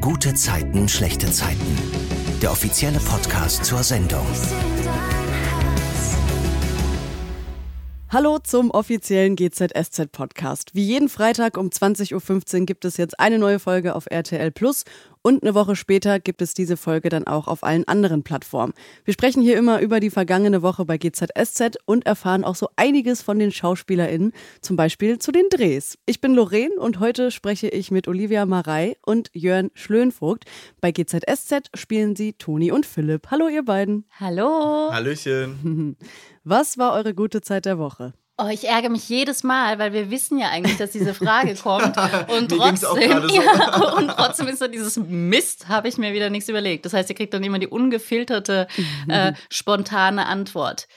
Gute Zeiten, schlechte Zeiten. Der offizielle Podcast zur Sendung. Hallo zum offiziellen GZSZ Podcast. Wie jeden Freitag um 20.15 Uhr gibt es jetzt eine neue Folge auf RTL Plus und eine Woche später gibt es diese Folge dann auch auf allen anderen Plattformen. Wir sprechen hier immer über die vergangene Woche bei GZSZ und erfahren auch so einiges von den SchauspielerInnen, zum Beispiel zu den Drehs. Ich bin Lorraine und heute spreche ich mit Olivia Marei und Jörn Schlönvogt. Bei GZSZ spielen sie Toni und Philipp. Hallo ihr beiden. Hallo. Hallöchen. Was war eure gute Zeit der Woche? Oh, ich ärgere mich jedes Mal, weil wir wissen ja eigentlich, dass diese Frage kommt. Und trotzdem, so. ja, und trotzdem ist da dieses Mist, habe ich mir wieder nichts überlegt. Das heißt, ihr kriegt dann immer die ungefilterte, äh, spontane Antwort.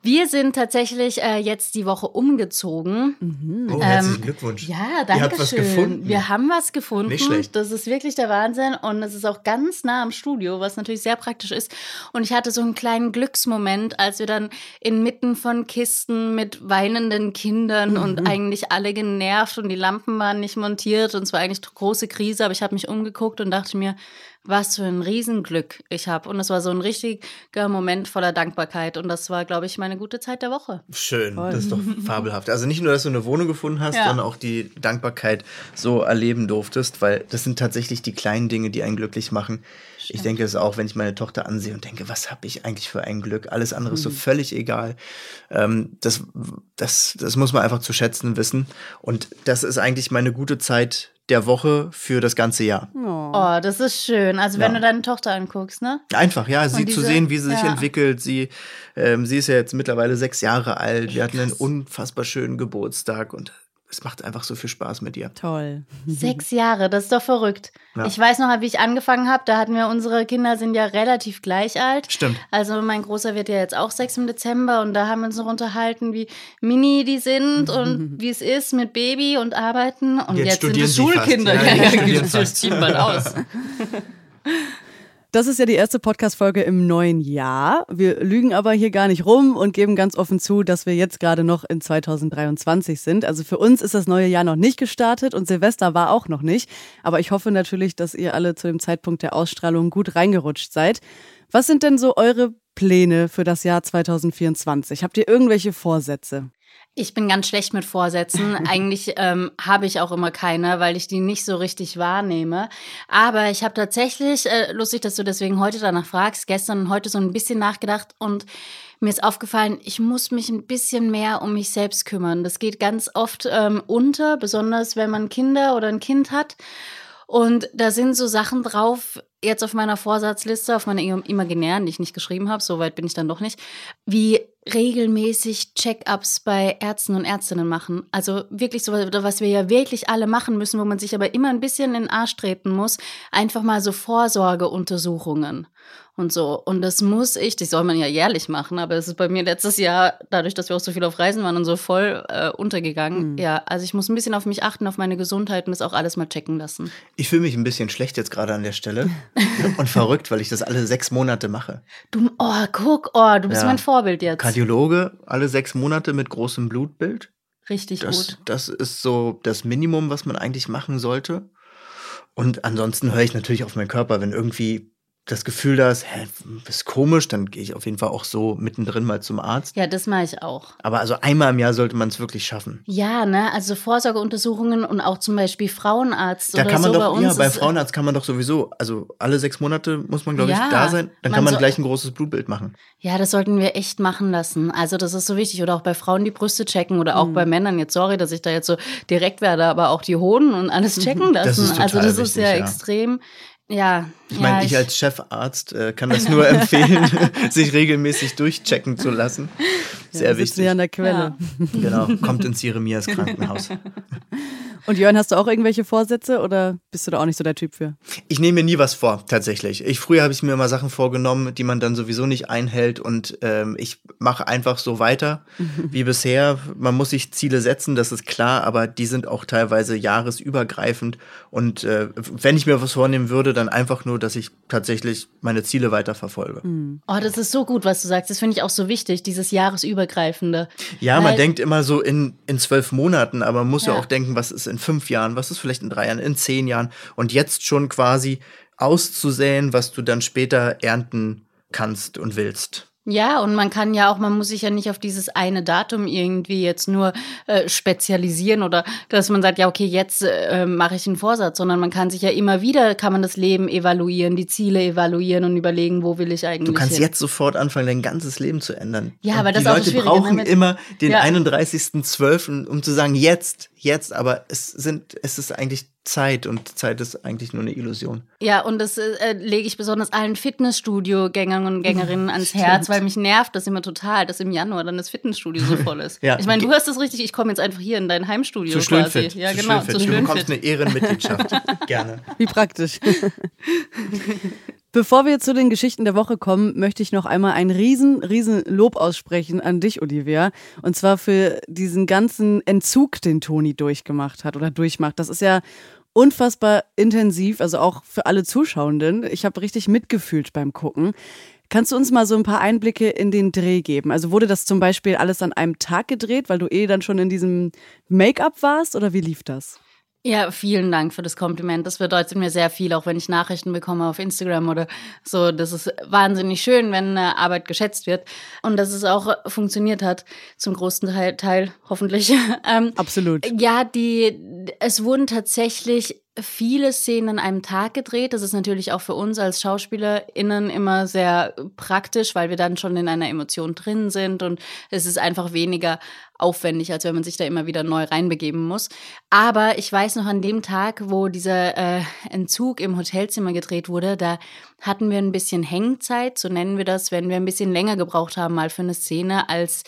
Wir sind tatsächlich äh, jetzt die Woche umgezogen. Oh, herzlichen Glückwunsch. Ja, Ihr danke habt was schön. gefunden. Wir haben was gefunden. Nicht schlecht. Das ist wirklich der Wahnsinn und es ist auch ganz nah am Studio, was natürlich sehr praktisch ist. Und ich hatte so einen kleinen Glücksmoment, als wir dann inmitten von Kisten mit weinenden Kindern Mhm. und eigentlich alle genervt und die Lampen waren nicht montiert und es war eigentlich eine große Krise, aber ich habe mich umgeguckt und dachte mir, was für ein Riesenglück ich habe. Und es war so ein richtiger Moment voller Dankbarkeit. Und das war, glaube ich, meine gute Zeit der Woche. Schön, Toll. das ist doch fabelhaft. Also nicht nur, dass du eine Wohnung gefunden hast, Ja. sondern auch die Dankbarkeit so erleben durftest, weil das sind tatsächlich die kleinen Dinge, die einen glücklich machen. Ich denke es auch, wenn ich meine Tochter ansehe und denke, was habe ich eigentlich für ein Glück? Alles andere ist so völlig egal. Ähm, das, das, das muss man einfach zu schätzen wissen. Und das ist eigentlich meine gute Zeit der Woche für das ganze Jahr. Oh. Oh, das ist schön. Also wenn Ja. du deine Tochter anguckst, ne? Einfach, ja, sie diese- zu sehen, wie sie sich ja. entwickelt. Sie, ähm, sie ist ja jetzt mittlerweile sechs Jahre alt. Wir hatten einen unfassbar schönen Geburtstag und es macht einfach so viel Spaß mit ihr. Toll. Sechs Jahre, das ist doch verrückt. Ja. Ich weiß noch, wie ich angefangen habe, da hatten wir, unsere Kinder sind ja relativ gleich alt. Stimmt. Also mein Großer wird ja jetzt auch sechs im Dezember und da haben wir uns noch unterhalten, wie mini die sind und wie es ist mit Baby und Arbeiten. Und Jetzt jetzt, sind es sie fast. Schulkinder. Ja, Ja, ja, studieren das fast. ziehen bald aus. Das ist ja die erste Podcast-Folge im neuen Jahr. Wir lügen aber hier gar nicht rum und geben ganz offen zu, dass wir jetzt gerade noch in 2023 sind. Also für uns ist das neue Jahr noch nicht gestartet und Silvester war auch noch nicht. Aber ich hoffe natürlich, dass ihr alle zu dem Zeitpunkt der Ausstrahlung gut reingerutscht seid. Was sind denn so eure Pläne für das Jahr 2024? Habt ihr irgendwelche Vorsätze? Ich bin ganz schlecht mit Vorsätzen. Eigentlich ähm, habe ich auch immer keine, weil ich die nicht so richtig wahrnehme. Aber ich habe tatsächlich, äh, lustig, dass du deswegen heute danach fragst, gestern und heute so ein bisschen nachgedacht und mir ist aufgefallen, ich muss mich ein bisschen mehr um mich selbst kümmern. Das geht ganz oft ähm, unter, besonders wenn man Kinder oder ein Kind hat. Und da sind so Sachen drauf, jetzt auf meiner Vorsatzliste, auf meiner im- imaginären, die ich nicht geschrieben habe, so weit bin ich dann doch nicht, wie regelmäßig Check-ups bei Ärzten und Ärztinnen machen. Also wirklich so, was wir ja wirklich alle machen müssen, wo man sich aber immer ein bisschen in den Arsch treten muss, einfach mal so Vorsorgeuntersuchungen und so. Und das muss ich, das soll man ja jährlich machen, aber es ist bei mir letztes Jahr, dadurch, dass wir auch so viel auf Reisen waren und so voll äh, untergegangen. Mhm. Ja, also ich muss ein bisschen auf mich achten, auf meine Gesundheit und das auch alles mal checken lassen. Ich fühle mich ein bisschen schlecht jetzt gerade an der Stelle und verrückt, weil ich das alle sechs Monate mache. Du, oh, guck, oh, du bist Ja. mein Vorbild jetzt. Kardiologe alle sechs Monate mit großem Blutbild. Richtig Das, gut. das ist so das Minimum, was man eigentlich machen sollte. Und ansonsten höre ich natürlich auf meinen Körper, wenn irgendwie das Gefühl da ist, hä, bist komisch, dann gehe ich auf jeden Fall auch so mittendrin mal zum Arzt. Ja, das mache ich auch. Aber also einmal im Jahr sollte man es wirklich schaffen. Ja, ne, also Vorsorgeuntersuchungen und auch zum Beispiel Frauenarzt Da oder kann man so bei doch, uns. ja, beim ist- Frauenarzt kann man doch sowieso, also alle sechs Monate muss man, glaube Ja, ich, da sein. Dann man kann man soll- gleich ein großes Blutbild machen. Ja, das sollten wir echt machen lassen. Also das ist so wichtig. Oder auch bei Frauen die Brüste checken oder auch Mhm. bei Männern. Jetzt sorry, dass ich da jetzt so direkt werde, aber auch die Hoden und alles checken lassen. Das ist total also das ist wichtig, ja, ja. extrem. Ja. Ich ja, meine, ich als Chefarzt äh, kann das nur empfehlen, sich regelmäßig durchchecken zu lassen. Sehr Ja, wichtig. ja an der Quelle. Genau, kommt ins Jeremias Krankenhaus. Und Jörn, hast du auch irgendwelche Vorsätze oder bist du da auch nicht so der Typ für? Ich nehme mir nie was vor, tatsächlich. Ich, früher habe ich mir immer Sachen vorgenommen, die man dann sowieso nicht einhält und ähm, ich mache einfach so weiter wie bisher. Man muss sich Ziele setzen, das ist klar, aber die sind auch teilweise jahresübergreifend und äh, wenn ich mir was vornehmen würde, dann einfach nur, dass ich tatsächlich meine Ziele weiter verfolge. Oh, das ist so gut, was du sagst. Das finde ich auch so wichtig, dieses jahresübergreifende. Ja, Weil- man denkt immer so in, in zwölf Monaten, aber man muss ja. Ja. auch denken, was ist in fünf Jahren, was ist vielleicht in drei Jahren, in zehn Jahren und jetzt schon quasi auszusäen, was du dann später ernten kannst und willst. Ja, und man kann ja auch, man muss sich ja nicht auf dieses eine Datum irgendwie jetzt nur äh, spezialisieren oder dass man sagt, ja, okay, jetzt äh, mache ich einen Vorsatz, sondern man kann sich ja immer wieder, kann man das Leben evaluieren, die Ziele evaluieren und überlegen, wo will ich eigentlich Du kannst hin. jetzt sofort anfangen, dein ganzes Leben zu ändern. Ja, und aber das die ist auch Leute brauchen ne, immer den Ja. 31.12., um zu sagen, jetzt, jetzt, aber es sind, es ist eigentlich Zeit und Zeit ist eigentlich nur eine Illusion. Ja, und das äh, lege ich besonders allen Fitnessstudio-Gängern und Gängerinnen ans Herz, weil mich nervt das immer total, dass im Januar dann das Fitnessstudio so voll ist. Ja. Ich meine, du hast das richtig, ich komme jetzt einfach hier in dein Heimstudio Zu quasi. Schönfit. Ja, zu genau, Schönfit. zu Du bekommst eine Ehrenmitgliedschaft. Gerne. Wie praktisch. Bevor wir zu den Geschichten der Woche kommen, möchte ich noch einmal ein riesen, riesen Lob aussprechen an dich, Olivia. Und zwar für diesen ganzen Entzug, den Toni durchgemacht hat oder durchmacht. Das ist ja unfassbar intensiv, also auch für alle Zuschauenden. Ich habe richtig mitgefühlt beim Gucken. Kannst du uns mal so ein paar Einblicke in den Dreh geben? Also wurde das zum Beispiel alles an einem Tag gedreht, weil du eh dann schon in diesem Make-up warst oder wie lief das? Ja, vielen Dank für das Kompliment. Das bedeutet mir sehr viel, auch wenn ich Nachrichten bekomme auf Instagram oder so. Das ist wahnsinnig schön, wenn äh, Arbeit geschätzt wird und dass es auch funktioniert hat, zum großen Teil, Teil hoffentlich. ähm, Absolut. ja, die, es wurden tatsächlich viele Szenen an einem Tag gedreht. Das ist natürlich auch für uns als SchauspielerInnen immer sehr praktisch, weil wir dann schon in einer Emotion drin sind und es ist einfach weniger aufwendig, als wenn man sich da immer wieder neu reinbegeben muss. Aber ich weiß noch an dem Tag, wo dieser äh, Entzug im Hotelzimmer gedreht wurde, da hatten wir ein bisschen Hängzeit, so nennen wir das, wenn wir ein bisschen länger gebraucht haben mal für eine Szene, als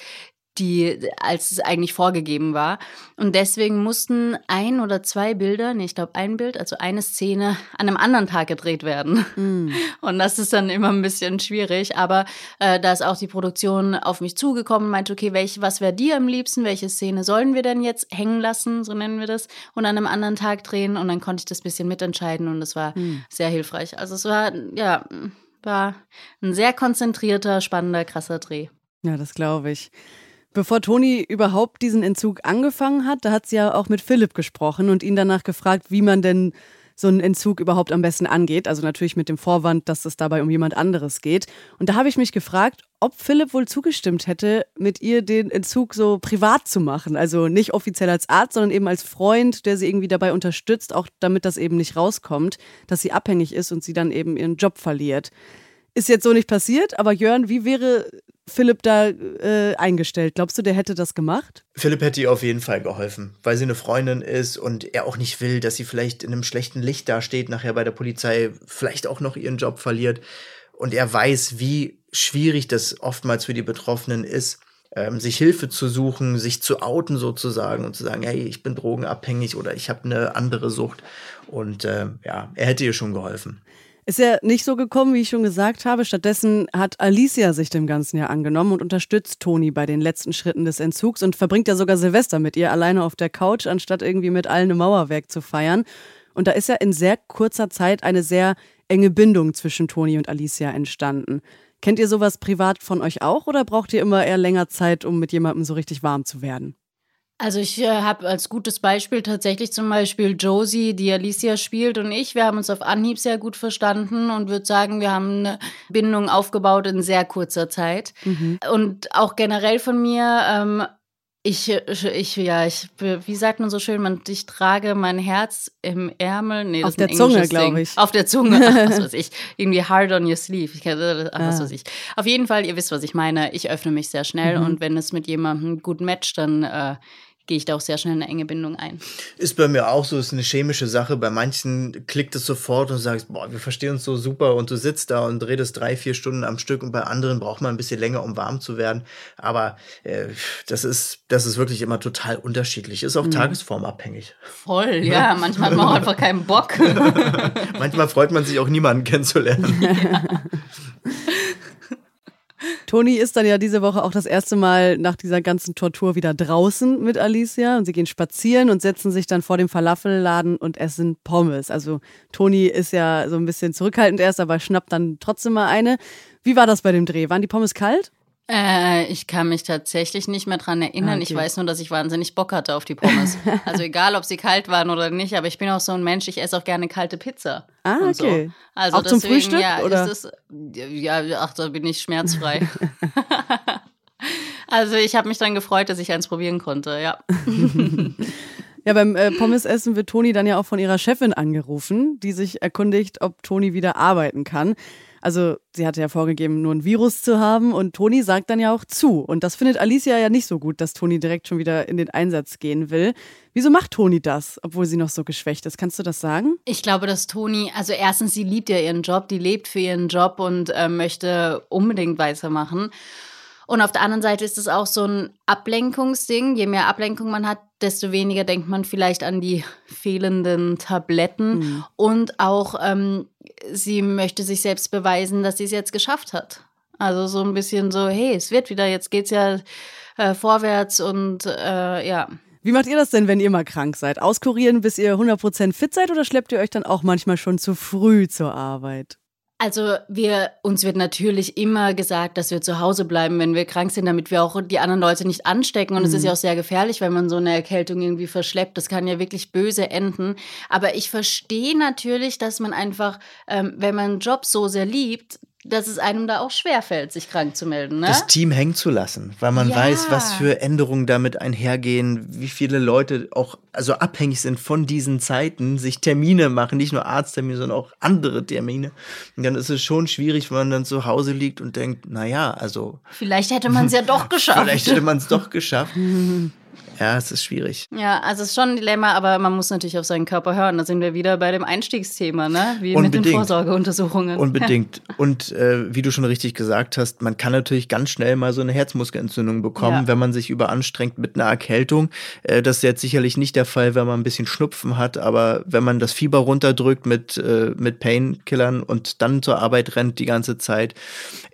die, als es eigentlich vorgegeben war. Und deswegen mussten ein oder zwei Bilder, nee, ich glaube ein Bild, also eine Szene an einem anderen Tag gedreht werden. Und das ist dann immer ein bisschen schwierig. Aber äh, da ist auch die Produktion auf mich zugekommen und meinte, okay, welch, was wäre dir am liebsten? Welche Szene sollen wir denn jetzt hängen lassen, so nennen wir das, und an einem anderen Tag drehen? Und dann konnte ich das bisschen mitentscheiden und das war sehr hilfreich. Also es war, ja, war ein sehr konzentrierter, spannender, krasser Dreh. Ja, das glaube ich. Bevor Toni überhaupt diesen Entzug angefangen hat, da hat sie ja auch mit Philipp gesprochen und ihn danach gefragt, wie man denn so einen Entzug überhaupt am besten angeht. Also natürlich mit dem Vorwand, dass es dabei um jemand anderes geht. Und da habe ich mich gefragt, ob Philipp wohl zugestimmt hätte, mit ihr den Entzug so privat zu machen. Also nicht offiziell als Arzt, sondern eben als Freund, der sie irgendwie dabei unterstützt, auch damit das eben nicht rauskommt, dass sie abhängig ist und sie dann eben ihren Job verliert. Ist jetzt so nicht passiert, aber Jörn, wie wäre Philipp da äh, eingestellt? Glaubst du, der hätte das gemacht? Philipp hätte ihr auf jeden Fall geholfen, weil sie eine Freundin ist und er auch nicht will, dass sie vielleicht in einem schlechten Licht dasteht, nachher bei der Polizei vielleicht auch noch ihren Job verliert. Und er weiß, wie schwierig das oftmals für die Betroffenen ist, ähm, sich Hilfe zu suchen, sich zu outen sozusagen und zu sagen, hey, ich bin drogenabhängig oder ich habe eine andere Sucht. Und äh, ja, er hätte ihr schon geholfen. Ist ja nicht so gekommen, wie ich schon gesagt habe. Stattdessen hat Alicia sich dem Ganzen ja angenommen und unterstützt Toni bei den letzten Schritten des Entzugs und verbringt ja sogar Silvester mit ihr alleine auf der Couch, anstatt irgendwie mit allen im Mauerwerk zu feiern. Und da ist ja in sehr kurzer Zeit eine sehr enge Bindung zwischen Toni und Alicia entstanden. Kennt ihr sowas privat von euch auch oder braucht ihr immer eher länger Zeit, um mit jemandem so richtig warm zu werden? Also ich äh, habe als gutes Beispiel tatsächlich zum Beispiel Josie, die Alicia spielt und ich. Wir haben uns auf Anhieb sehr gut verstanden und würde sagen, wir haben eine Bindung aufgebaut in sehr kurzer Zeit. Und auch generell von mir, ähm, ich, ich, ja, ich, wie sagt man so schön, man, ich trage mein Herz im Ärmel. Nee, das Auf der Zunge, englisches glaub Ding. ich. Auf der Zunge, ach, was weiß ich. Irgendwie hard on your sleeve. Ich, kenn- ach, was Ah. weiß ich. Auf jeden Fall, ihr wisst, was ich meine. Ich öffne mich sehr schnell Mhm. und wenn es mit jemandem gut matcht, dann äh, gehe ich da auch sehr schnell in eine enge Bindung ein. Ist bei mir auch so, ist eine chemische Sache. Bei manchen klickt es sofort und sagst, boah, wir verstehen uns so super und du sitzt da und redest drei, vier Stunden am Stück und bei anderen braucht man ein bisschen länger, um warm zu werden. Aber äh, das, ist, das ist wirklich immer total unterschiedlich. Ist auch tagesformabhängig. Voll, ja. Manchmal hat man auch einfach keinen Bock. Manchmal freut man sich auch niemanden kennenzulernen. Toni ist dann ja diese Woche auch das erste Mal nach dieser ganzen Tortur wieder draußen mit Alicia und sie gehen spazieren und setzen sich dann vor dem Falafelladen und essen Pommes. Also Toni ist ja so ein bisschen zurückhaltend erst, aber schnappt dann trotzdem mal eine. Wie war das bei dem Dreh? Waren die Pommes kalt? Äh, ich kann mich tatsächlich nicht mehr dran erinnern. Okay. Ich weiß nur, dass ich wahnsinnig Bock hatte auf die Pommes. also egal, ob sie kalt waren oder nicht, aber ich bin auch so ein Mensch, ich esse auch gerne kalte Pizza. Ah, und so. okay. Also Auch zum deswegen, Frühstück, Ja, oder? Ist es, ja, ach, da bin ich schmerzfrei. also ich habe mich dann gefreut, dass ich eins probieren konnte, ja. Ja, beim äh, Pommesessen wird Toni dann ja auch von ihrer Chefin angerufen, die sich erkundigt, ob Toni wieder arbeiten kann. Also sie hatte ja vorgegeben, nur ein Virus zu haben und Toni sagt dann ja auch zu. Und das findet Alicia ja nicht so gut, dass Toni direkt schon wieder in den Einsatz gehen will. Wieso macht Toni das, obwohl sie noch so geschwächt ist? Kannst du das sagen? Ich glaube, dass Toni, also erstens, sie liebt ja ihren Job, die lebt für ihren Job und äh, möchte unbedingt weitermachen. Und auf der anderen Seite ist es auch so ein Ablenkungsding. Je mehr Ablenkung man hat, desto weniger denkt man vielleicht an die fehlenden Tabletten. Und auch ähm, sie möchte sich selbst beweisen, dass sie es jetzt geschafft hat. Also so ein bisschen so, hey, es wird wieder, jetzt geht's ja äh, vorwärts und äh, ja. Wie macht ihr das denn, wenn ihr mal krank seid? Auskurieren, bis ihr 100% fit seid oder schleppt ihr euch dann auch manchmal schon zu früh zur Arbeit? Also wir, uns wird natürlich immer gesagt, dass wir zu Hause bleiben, wenn wir krank sind, damit wir auch die anderen Leute nicht anstecken. Und es ist ja auch sehr gefährlich, wenn man so eine Erkältung irgendwie verschleppt. Das kann ja wirklich böse enden. Aber ich verstehe natürlich, dass man einfach, ähm, wenn man einen Job so sehr liebt, dass es einem da auch schwerfällt, sich krank zu melden. Ne? das Team hängen zu lassen, weil man Ja. weiß, was für Änderungen damit einhergehen, wie viele Leute auch also abhängig sind von diesen Zeiten, sich Termine machen, nicht nur Arzttermine, sondern auch andere Termine. Und dann ist es schon schwierig, wenn man dann zu Hause liegt und denkt, naja, also Vielleicht hätte man es ja doch geschafft. vielleicht hätte man es doch geschafft. Ja, es ist schwierig. Ja, also es ist schon ein Dilemma, aber man muss natürlich auf seinen Körper hören. Da sind wir wieder bei dem Einstiegsthema, ne? Wie mit den Unbedingt. Vorsorgeuntersuchungen. Unbedingt. Und äh, wie du schon richtig gesagt hast, man kann natürlich ganz schnell mal so eine Herzmuskelentzündung bekommen, Ja. wenn man sich überanstrengt mit einer Erkältung. Äh, das ist jetzt sicherlich nicht der Fall, wenn man ein bisschen Schnupfen hat, aber wenn man das Fieber runterdrückt mit, äh, mit Painkillern und dann zur Arbeit rennt die ganze Zeit,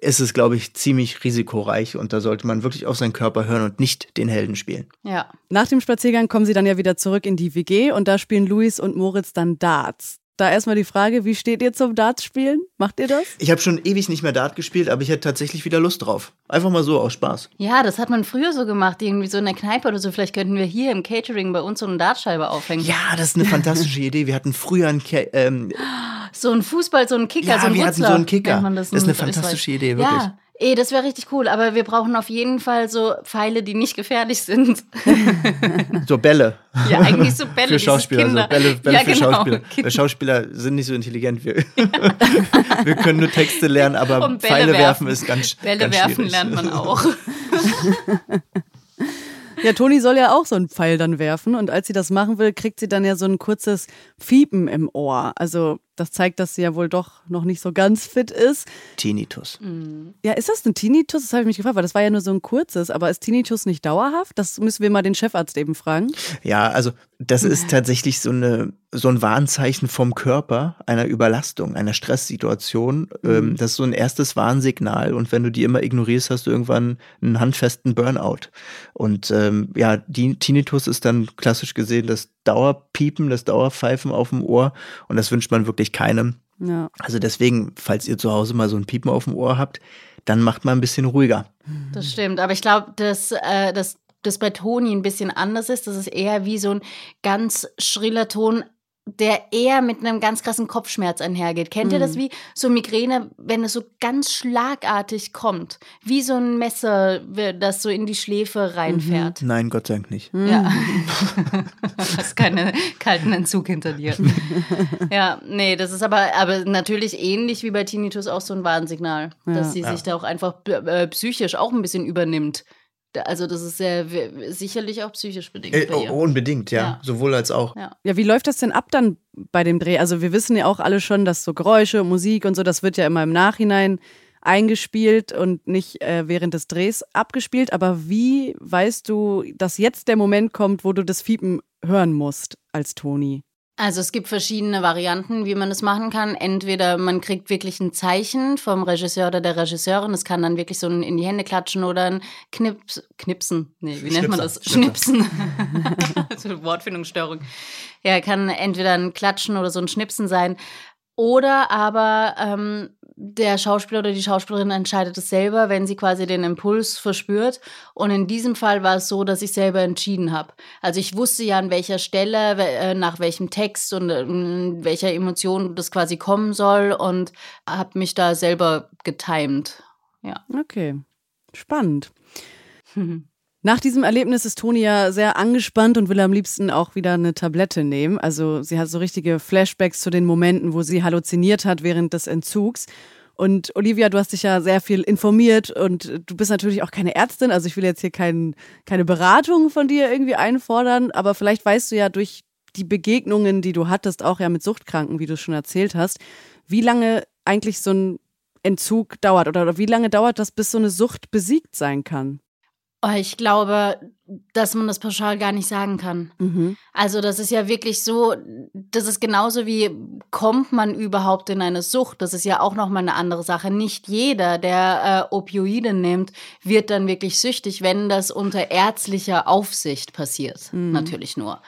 ist es, glaube ich, ziemlich risikoreich und da sollte man wirklich auf seinen Körper hören und nicht den Helden spielen. ja. Nach dem Spaziergang kommen sie dann ja wieder zurück in die WG und da spielen Luis und Moritz dann Darts. Da erstmal die Frage, wie steht ihr zum Darts-Spielen? Macht ihr das? Ich habe schon ewig nicht mehr Dart gespielt, aber ich hätte tatsächlich wieder Lust drauf. Einfach mal so aus Spaß. Ja, das hat man früher so gemacht, irgendwie so in der Kneipe oder so. Vielleicht könnten wir hier im Catering bei uns so eine Dartscheibe aufhängen. Ja, das ist eine fantastische Idee. Wir hatten früher ein Ke ähm, So ein Fußball, so ein Kicker, Ja, so ein wir hatten Wutzler, so einen Kicker. das, Das ist eine Österreich. fantastische Idee, wirklich. Ja, ey, das wäre richtig cool. Aber wir brauchen auf jeden Fall so Pfeile, die nicht gefährlich sind. So Bälle. Ja, eigentlich so Bälle, für Schauspieler. Kinder. So Bälle, Bälle Ja, für genau, Schauspieler. Weil Schauspieler sind nicht so intelligent. Wir, wir können nur Texte lernen, aber Pfeile werfen. werfen. ist ganz Bälle ganz werfen schwierig. lernt man auch. Ja, Toni soll ja auch so einen Pfeil dann werfen und als sie das machen will, kriegt sie dann ja so ein kurzes Fiepen im Ohr. Also das zeigt, dass sie ja wohl doch noch nicht so ganz fit ist. Tinnitus. Ja, ist das ein Tinnitus? Das habe ich mich gefragt, weil das war ja nur so ein kurzes. Aber ist Tinnitus nicht dauerhaft? Das müssen wir mal den Chefarzt eben fragen. Ja, also das ist tatsächlich so, eine, so ein Warnzeichen vom Körper einer Überlastung, einer Stresssituation. Ähm, das ist so ein erstes Warnsignal und wenn du die immer ignorierst, hast du irgendwann einen handfesten Burnout. Und ähm, ja, die Tinnitus ist dann klassisch gesehen das Dauerpiepen, das Dauerpfeifen auf dem Ohr und das wünscht man wirklich keinem. Ja. Also deswegen, falls ihr zu Hause mal so ein Piepen auf dem Ohr habt, dann macht mal ein bisschen ruhiger. Das stimmt, aber ich glaube, dass, äh, dass das bei Toni ein bisschen anders ist. Das ist eher wie so ein ganz schriller Ton, der eher mit einem ganz krassen Kopfschmerz einhergeht. Kennt ihr das wie so Migräne, wenn es so ganz schlagartig kommt? Wie so ein Messer, das so in die Schläfe reinfährt. Nein, Gott sei Dank nicht. Ja. Hast keinen kalten Entzug hinter dir. ja, nee, das ist aber, aber natürlich ähnlich wie bei Tinnitus auch so ein Warnsignal, dass sie Ja. sich da auch einfach äh, psychisch auch ein bisschen übernimmt. Also das ist sehr sicherlich auch psychisch bedingt Äh, bei ihr. oh, unbedingt, ja. Ja. Sowohl als auch. Ja. Ja, wie läuft das denn ab dann bei dem Dreh? Also wir wissen ja auch alle schon, dass so Geräusche, Musik und so, das wird ja immer im Nachhinein eingespielt und nicht äh, während des Drehs abgespielt. Aber wie weißt du, dass jetzt der Moment kommt, wo du das Fiepen hören musst als Toni? Also es gibt verschiedene Varianten, wie man das machen kann. Entweder man kriegt wirklich ein Zeichen vom Regisseur oder der Regisseurin. Es kann dann wirklich so ein in die Hände klatschen oder ein Knips, Knipsen. Nee, wie nennt man das? Schnipser, Schnipsen. so Wortfindungsstörung. Ja, kann entweder ein Klatschen oder so ein Schnipsen sein. Oder aber ähm, der Schauspieler oder die Schauspielerin entscheidet es selber, wenn sie quasi den Impuls verspürt. Und in diesem Fall war es so, dass ich selber entschieden habe. Also ich wusste ja an welcher Stelle, äh, nach welchem Text und in welcher Emotion das quasi kommen soll und habe mich da selber getimed. Ja. Okay, spannend. Nach diesem Erlebnis ist Toni ja sehr angespannt und will am liebsten auch wieder eine Tablette nehmen. Also sie hat so richtige Flashbacks zu den Momenten, wo sie halluziniert hat während des Entzugs. Und Olivia, du hast dich ja sehr viel informiert und du bist natürlich auch keine Ärztin. Also ich will jetzt hier kein, keine Beratung von dir irgendwie einfordern, aber vielleicht weißt du ja durch die Begegnungen, die du hattest, auch ja mit Suchtkranken, wie du schon erzählt hast, wie lange eigentlich so ein Entzug dauert oder wie lange dauert das, bis so eine Sucht besiegt sein kann? Oh, ich glaube, dass man das pauschal gar nicht sagen kann. Mhm. Also das ist ja wirklich so, das ist genauso wie, kommt man überhaupt in eine Sucht? Das ist ja auch nochmal eine andere Sache. Nicht jeder, der äh, Opioide nimmt, wird dann wirklich süchtig, wenn das unter ärztlicher Aufsicht passiert. Mhm. Natürlich nur.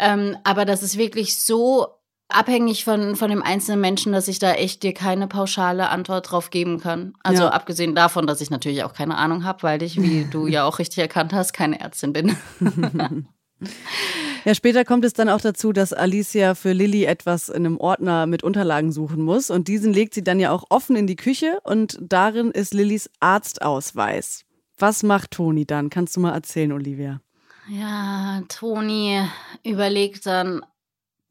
Ähm, aber das ist wirklich so abhängig von, von dem einzelnen Menschen, dass ich da echt dir keine pauschale Antwort drauf geben kann. Also ja. abgesehen davon, dass ich natürlich auch keine Ahnung habe, weil ich, wie du ja auch richtig erkannt hast, keine Ärztin bin. Ja, später kommt es dann auch dazu, dass Alicia für Lilly etwas in einem Ordner mit Unterlagen suchen muss. Und diesen legt sie dann ja auch offen in die Küche und darin ist Lillys Arztausweis. Was macht Toni dann? Kannst du mal erzählen, Olivia? Ja, Toni überlegt dann,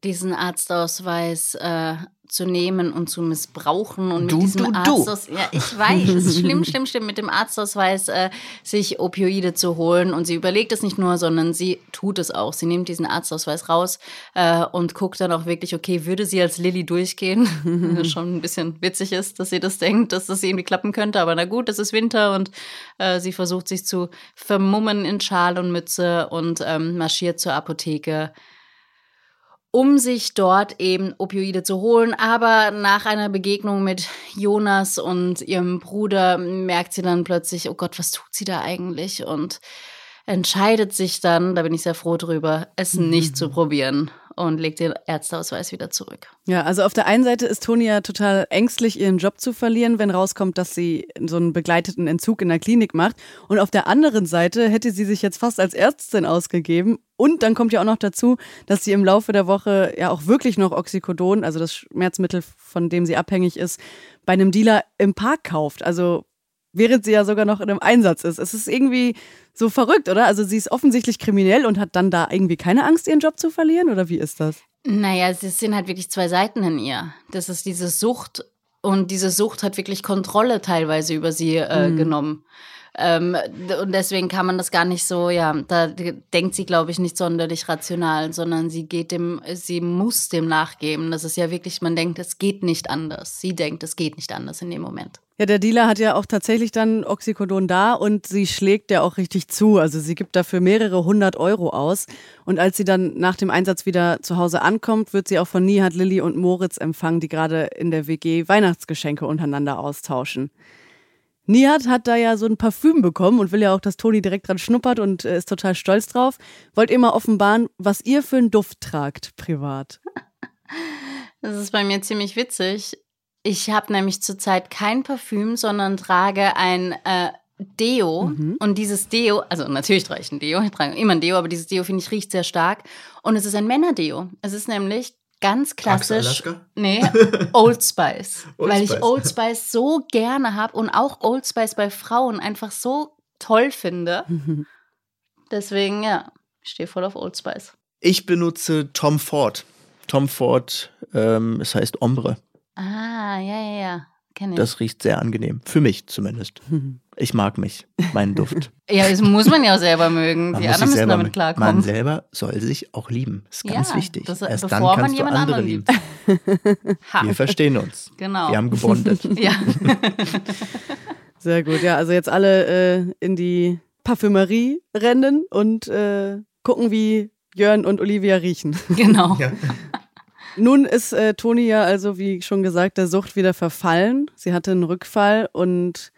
diesen Arztausweis äh, zu nehmen und zu missbrauchen und du, mit diesem du, Arztausweis, ja, ich weiß, es ist schlimm, schlimm, schlimm, mit dem Arztausweis äh, sich Opioide zu holen und sie überlegt es nicht nur, sondern sie tut es auch. Sie nimmt diesen Arztausweis raus äh, und guckt dann auch wirklich, okay, würde sie als Lilly durchgehen? Schon ein bisschen witzig ist, dass sie das denkt, dass das irgendwie klappen könnte, aber na gut, es ist Winter und äh, sie versucht sich zu vermummen in Schal und Mütze und ähm, marschiert zur Apotheke um sich dort eben Opioide zu holen. Aber nach einer Begegnung mit Jonas und ihrem Bruder merkt sie dann plötzlich, oh Gott, was tut sie da eigentlich? Und entscheidet sich dann, da bin ich sehr froh drüber, es mhm. nicht zu probieren und legt den Ärzteausweis wieder zurück. Ja, also auf der einen Seite ist Toni ja total ängstlich, ihren Job zu verlieren, wenn rauskommt, dass sie so einen begleiteten Entzug in der Klinik macht. Und auf der anderen Seite hätte sie sich jetzt fast als Ärztin ausgegeben. Und dann kommt ja auch noch dazu, dass sie im Laufe der Woche ja auch wirklich noch Oxycodon, also das Schmerzmittel, von dem sie abhängig ist, bei einem Dealer im Park kauft. Also während sie ja sogar noch in einem Einsatz ist. Es ist irgendwie so verrückt, oder? Also sie ist offensichtlich kriminell und hat dann da irgendwie keine Angst, ihren Job zu verlieren, oder wie ist das? Naja, es sind halt wirklich zwei Seiten in ihr. Das ist diese Sucht und diese Sucht hat wirklich Kontrolle teilweise über sie äh, mhm. genommen. Ähm, und deswegen kann man das gar nicht so, ja, da denkt sie, glaube ich, nicht sonderlich rational, sondern sie geht dem, sie muss dem nachgeben. Das ist ja wirklich, man denkt, es geht nicht anders. Sie denkt, es geht nicht anders in dem Moment. Ja, der Dealer hat ja auch tatsächlich dann Oxycodon da und sie schlägt ja auch richtig zu. Also sie gibt dafür mehrere hundert Euro aus. Und als sie dann nach dem Einsatz wieder zu Hause ankommt, wird sie auch von Nihat, Lilly und Moritz empfangen, die gerade in der WG Weihnachtsgeschenke untereinander austauschen. Nihat hat da ja so ein Parfüm bekommen und will ja auch, dass Toni direkt dran schnuppert und äh, ist total stolz drauf. Wollt ihr mal offenbaren, was ihr für einen Duft tragt, privat? Das ist bei mir ziemlich witzig. Ich habe nämlich zurzeit kein Parfüm, sondern trage ein äh, Deo. Mhm. Und dieses Deo, also natürlich trage ich ein Deo, ich trage immer ein Deo, aber dieses Deo, finde ich, riecht sehr stark. Und es ist ein Männerdeo. Es ist nämlich ganz klassisch. Nee, Old Spice. Old weil Spice. ich Old Spice so gerne habe und auch Old Spice bei Frauen einfach so toll finde. Deswegen, ja, ich stehe voll auf Old Spice. Ich benutze Tom Ford. Tom Ford, ähm, es heißt Ombre. Ah, ja, ja, ja. Kenn ich. Das riecht sehr angenehm. Für mich zumindest. Ich mag mich, meinen Duft. ja, das muss man ja selber mögen. Man Die anderen müssen damit klarkommen. Man selber soll sich auch lieben. Das ist ganz ja, wichtig. Das, Erst dann kannst du andere lieben. Wir verstehen uns. Genau. Wir haben gebondet. ja. Sehr gut. Ja, also jetzt alle äh, in die Parfümerie rennen und äh, gucken, wie Jörn und Olivia riechen. Genau. Ja. Nun ist äh, Toni ja also, wie schon gesagt, der Sucht wieder verfallen. Sie hatte einen Rückfall und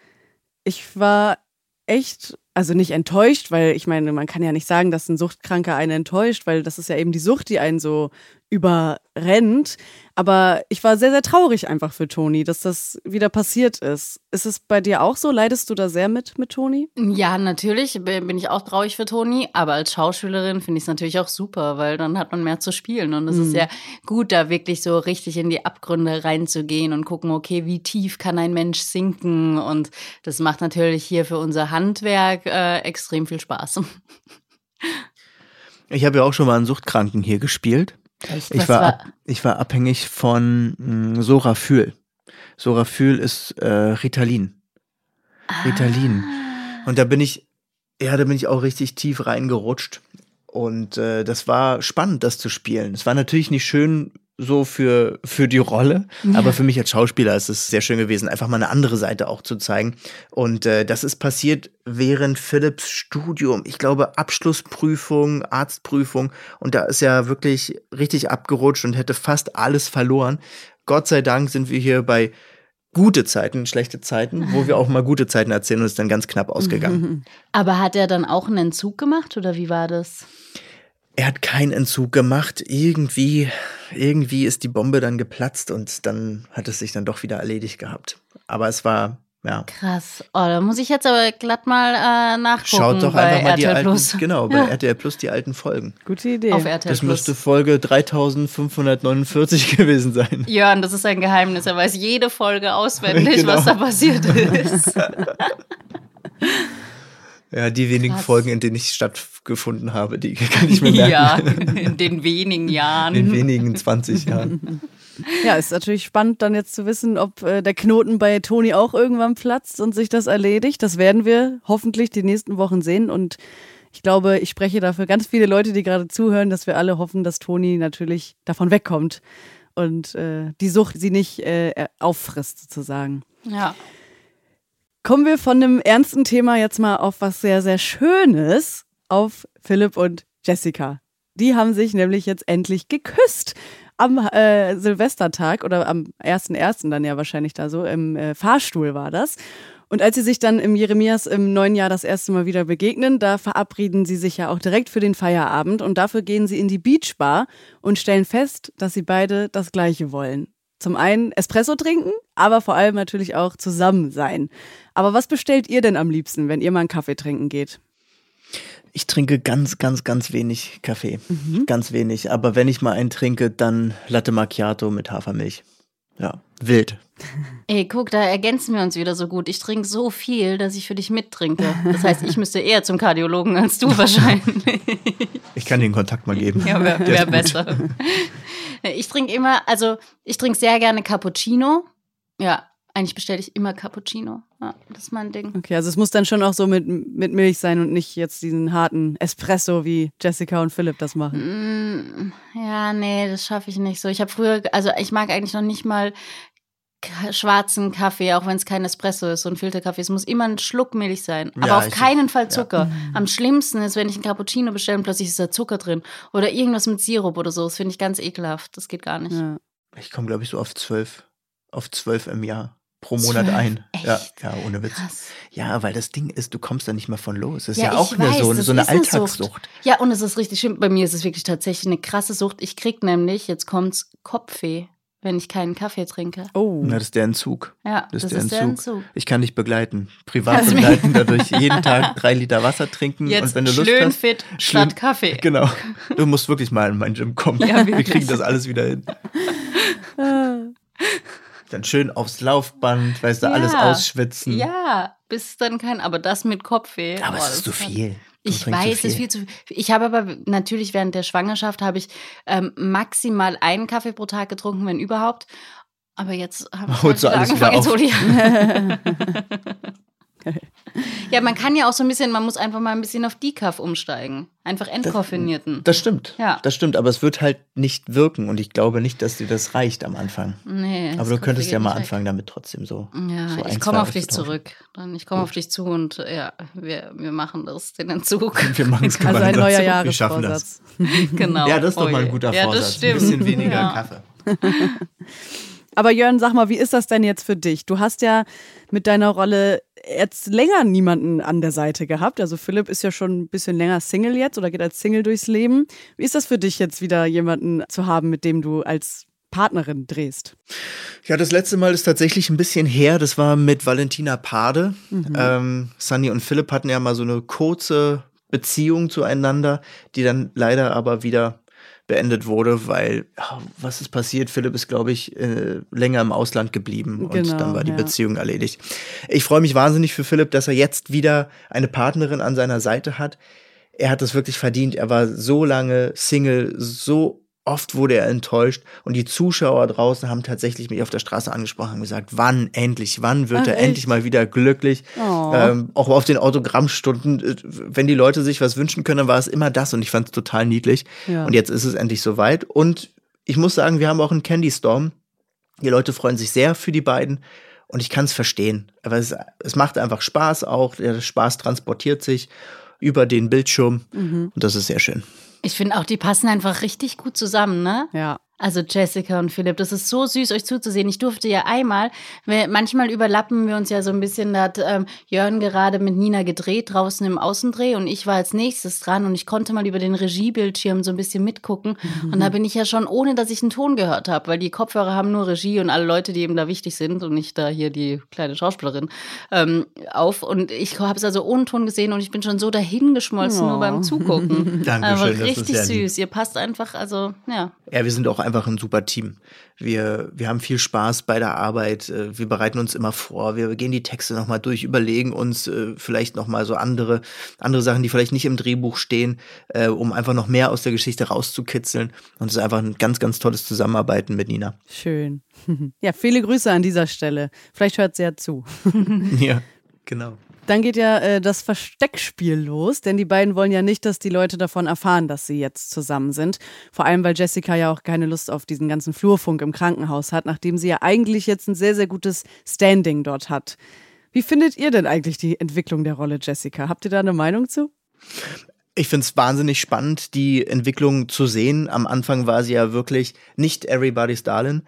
ich war echt, also nicht enttäuscht, weil ich meine, man kann ja nicht sagen, dass ein Suchtkranker einen enttäuscht, weil das ist ja eben die Sucht, die einen so über, rennt. Aber ich war sehr, sehr traurig einfach für Toni, dass das wieder passiert ist. Ist es bei dir auch so? Leidest du da sehr mit, mit Toni? Ja, natürlich bin ich auch traurig für Toni, aber als Schauspielerin finde ich es natürlich auch super, weil dann hat man mehr zu spielen. Und es mhm. ist ja gut, da wirklich so richtig in die Abgründe reinzugehen und gucken, okay, wie tief kann ein Mensch sinken? Und das macht natürlich hier für unser Handwerk äh, extrem viel Spaß. Ich habe ja auch schon mal einen Suchtkranken hier gespielt. Echt? Ich war, war, ich war abhängig von mh, hm, Sorafyl. Sorafyl ist äh, Ritalin. Ah. Ritalin. Und da bin ich, ja, da bin ich auch richtig tief reingerutscht. Und äh, das war spannend, das zu spielen. Es war natürlich nicht schön, so für, für die Rolle. Ja. Aber für mich als Schauspieler ist es sehr schön gewesen, einfach mal eine andere Seite auch zu zeigen. Und äh, das ist passiert während Philips Studium. Ich glaube, Abschlussprüfung, Arztprüfung. Und da ist er wirklich richtig abgerutscht und hätte fast alles verloren. Gott sei Dank sind wir hier bei gute Zeiten, schlechte Zeiten, wo wir auch mal gute Zeiten erzählen und es ist dann ganz knapp ausgegangen. Aber hat er dann auch einen Entzug gemacht oder wie war das? Er hat keinen Entzug gemacht. Irgendwie, irgendwie ist die Bombe dann geplatzt und dann hat es sich dann doch wieder erledigt gehabt. Aber es war, ja. Krass. Oh, da muss ich jetzt aber glatt mal äh, nachgucken. Schaut doch einfach mal RTL die alten, genau, bei ja. RTL Plus die alten Folgen. Gute Idee. Auf RTL das müsste Folge 3549 gewesen sein. Jörn, das ist ein Geheimnis. Er weiß jede Folge auswendig, genau. was da passiert ist. Ja, die wenigen Krass. Folgen, in denen ich stattgefunden habe, die kann ich mir merken. Ja, in den wenigen Jahren. In den wenigen 20 Jahren. Ja, ist natürlich spannend, dann jetzt zu wissen, ob äh, der Knoten bei Toni auch irgendwann platzt und sich das erledigt. Das werden wir hoffentlich die nächsten Wochen sehen. Und ich glaube, ich spreche dafür ganz viele Leute, die gerade zuhören, dass wir alle hoffen, dass Toni natürlich davon wegkommt und äh, die Sucht sie nicht äh, auffrisst, sozusagen. Ja. Kommen wir von einem ernsten Thema jetzt mal auf was sehr, sehr Schönes, auf Philipp und Jessica. Die haben sich nämlich jetzt endlich geküsst am äh, Silvestertag oder am 1.1. dann ja wahrscheinlich da so, im äh, Fahrstuhl war das. Und als sie sich dann im Jeremias im neuen Jahr das erste Mal wieder begegnen, da verabreden sie sich ja auch direkt für den Feierabend und dafür gehen sie in die Beachbar und stellen fest, dass sie beide das Gleiche wollen. Zum einen Espresso trinken, aber vor allem natürlich auch zusammen sein. Aber was bestellt ihr denn am liebsten, wenn ihr mal einen Kaffee trinken geht? Ich trinke ganz, ganz, ganz wenig Kaffee. Mhm. Ganz wenig. Aber wenn ich mal einen trinke, dann Latte Macchiato mit Hafermilch. Ja, wild. Ey, guck, da ergänzen wir uns wieder so gut. Ich trinke so viel, dass ich für dich mittrinke. Das heißt, ich müsste eher zum Kardiologen als du wahrscheinlich. Ich kann dir den Kontakt mal geben. Ja, wäre wär besser. Ich trinke immer, also ich trinke sehr gerne Cappuccino. Ja, eigentlich bestelle ich immer Cappuccino. Ja, das ist mein Ding. Okay, also es muss dann schon auch so mit, mit Milch sein und nicht jetzt diesen harten Espresso, wie Jessica und Philipp das machen. Mm, ja, nee, das schaffe ich nicht so. Ich habe früher, also ich mag eigentlich noch nicht mal schwarzen Kaffee, auch wenn es kein Espresso ist, so ein Filterkaffee. Es muss immer ein Schluck Milch sein, aber ja, auf keinen Fall Zucker. Ja. Am schlimmsten ist, wenn ich einen Cappuccino bestelle und plötzlich ist da Zucker drin oder irgendwas mit Sirup oder so. Das finde ich ganz ekelhaft. Das geht gar nicht. Ja. Ich komme, glaube ich, so auf zwölf, auf zwölf im Jahr pro Monat ein. Ja, ja, ohne Witz. Krass. Ja, weil das Ding ist, du kommst da nicht mehr von los. Das ist ja, ja auch eine, weiß, so, so eine Alltagssucht. Ja, und es ist richtig schlimm. Bei mir ist es wirklich tatsächlich eine krasse Sucht. Ich krieg nämlich, jetzt kommt's, Kopfweh wenn ich keinen Kaffee trinke. Oh. Na, das ist der Entzug. Ja, das, das ist, der, ist Entzug. der, Entzug. Ich kann dich begleiten. Privat also begleiten, dadurch jeden Tag drei Liter Wasser trinken. Jetzt und wenn du Lust schön hast, fit schön, statt Kaffee. Genau. Du musst wirklich mal in mein Gym kommen. Ja, Wir kriegen das alles wieder hin. dann schön aufs Laufband, weißt du, ja. alles ausschwitzen. Ja, bis dann kein, aber das mit Kopfweh. Aber es ist zu viel. Ich weiß, es ist viel zu viel. Ich habe aber natürlich während der Schwangerschaft habe ich ähm, maximal einen Kaffee pro Tag getrunken, wenn überhaupt. Aber jetzt habe ich Holst halt du alles wieder auf. ja, man kann ja auch so ein bisschen, man muss einfach mal ein bisschen auf Decaf umsteigen. Einfach entkoffinierten. Das, das, stimmt. Ja. Das stimmt, aber es wird halt nicht wirken und ich glaube nicht, dass dir das reicht am Anfang. Nee. Aber du könntest ja mal anfangen damit trotzdem so. Ja, so ich komme auf dich zurück. Dann ich komme auf dich zu und ja, wir, wir machen das, den Entzug. Wir machen es gemeinsam. Also ein neuer Jahresvorsatz. genau. Ja, das ist doch mal ein guter ja, Vorsatz. Ein bisschen weniger ja. Kaffee. Aber Jörn, sag mal, wie ist das denn jetzt für dich? Du hast ja mit deiner Rolle jetzt länger niemanden an der Seite gehabt. Also Philipp ist ja schon ein bisschen länger Single jetzt oder geht als Single durchs Leben. Wie ist das für dich jetzt wieder jemanden zu haben, mit dem du als Partnerin drehst? Ja, das letzte Mal ist tatsächlich ein bisschen her. Das war mit Valentina Pade. Mhm. Ähm, Sunny und Philipp hatten ja mal so eine kurze Beziehung zueinander, die dann leider aber wieder beendet wurde, weil was ist passiert? Philipp ist, glaube ich, äh, länger im Ausland geblieben genau, und dann war die ja. Beziehung erledigt. Ich freue mich wahnsinnig für Philipp, dass er jetzt wieder eine Partnerin an seiner Seite hat. Er hat es wirklich verdient. Er war so lange Single, so Oft wurde er enttäuscht und die Zuschauer draußen haben tatsächlich mich auf der Straße angesprochen und gesagt, wann endlich, wann wird Ach, er echt? endlich mal wieder glücklich? Oh. Ähm, auch auf den Autogrammstunden, äh, wenn die Leute sich was wünschen können, dann war es immer das und ich fand es total niedlich. Ja. Und jetzt ist es endlich soweit. Und ich muss sagen, wir haben auch einen Candy Storm. Die Leute freuen sich sehr für die beiden und ich kann es verstehen. Aber es, es macht einfach Spaß auch. Der Spaß transportiert sich über den Bildschirm mhm. und das ist sehr schön. Ich finde auch, die passen einfach richtig gut zusammen, ne? Ja. Also Jessica und Philipp, das ist so süß, euch zuzusehen. Ich durfte ja einmal, manchmal überlappen wir uns ja so ein bisschen, da hat ähm, Jörn gerade mit Nina gedreht, draußen im Außendreh und ich war als nächstes dran und ich konnte mal über den Regiebildschirm so ein bisschen mitgucken. Mhm. Und da bin ich ja schon, ohne dass ich einen Ton gehört habe, weil die Kopfhörer haben nur Regie und alle Leute, die eben da wichtig sind und nicht da hier die kleine Schauspielerin ähm, auf. Und ich habe es also ohne Ton gesehen und ich bin schon so dahingeschmolzen, oh. nur beim Zugucken. Dankeschön. Aber richtig süß. Ihr passt einfach, also ja. Ja, wir sind auch einfach ein super Team. Wir, wir haben viel Spaß bei der Arbeit. Äh, wir bereiten uns immer vor. Wir gehen die Texte nochmal durch, überlegen uns äh, vielleicht nochmal so andere, andere Sachen, die vielleicht nicht im Drehbuch stehen, äh, um einfach noch mehr aus der Geschichte rauszukitzeln. Und es ist einfach ein ganz, ganz tolles Zusammenarbeiten mit Nina. Schön. Ja, viele Grüße an dieser Stelle. Vielleicht hört sie ja zu. ja, genau. Dann geht ja äh, das Versteckspiel los, denn die beiden wollen ja nicht, dass die Leute davon erfahren, dass sie jetzt zusammen sind. Vor allem, weil Jessica ja auch keine Lust auf diesen ganzen Flurfunk im Krankenhaus hat, nachdem sie ja eigentlich jetzt ein sehr, sehr gutes Standing dort hat. Wie findet ihr denn eigentlich die Entwicklung der Rolle Jessica? Habt ihr da eine Meinung zu? Ich finde es wahnsinnig spannend, die Entwicklung zu sehen. Am Anfang war sie ja wirklich nicht Everybody's Darling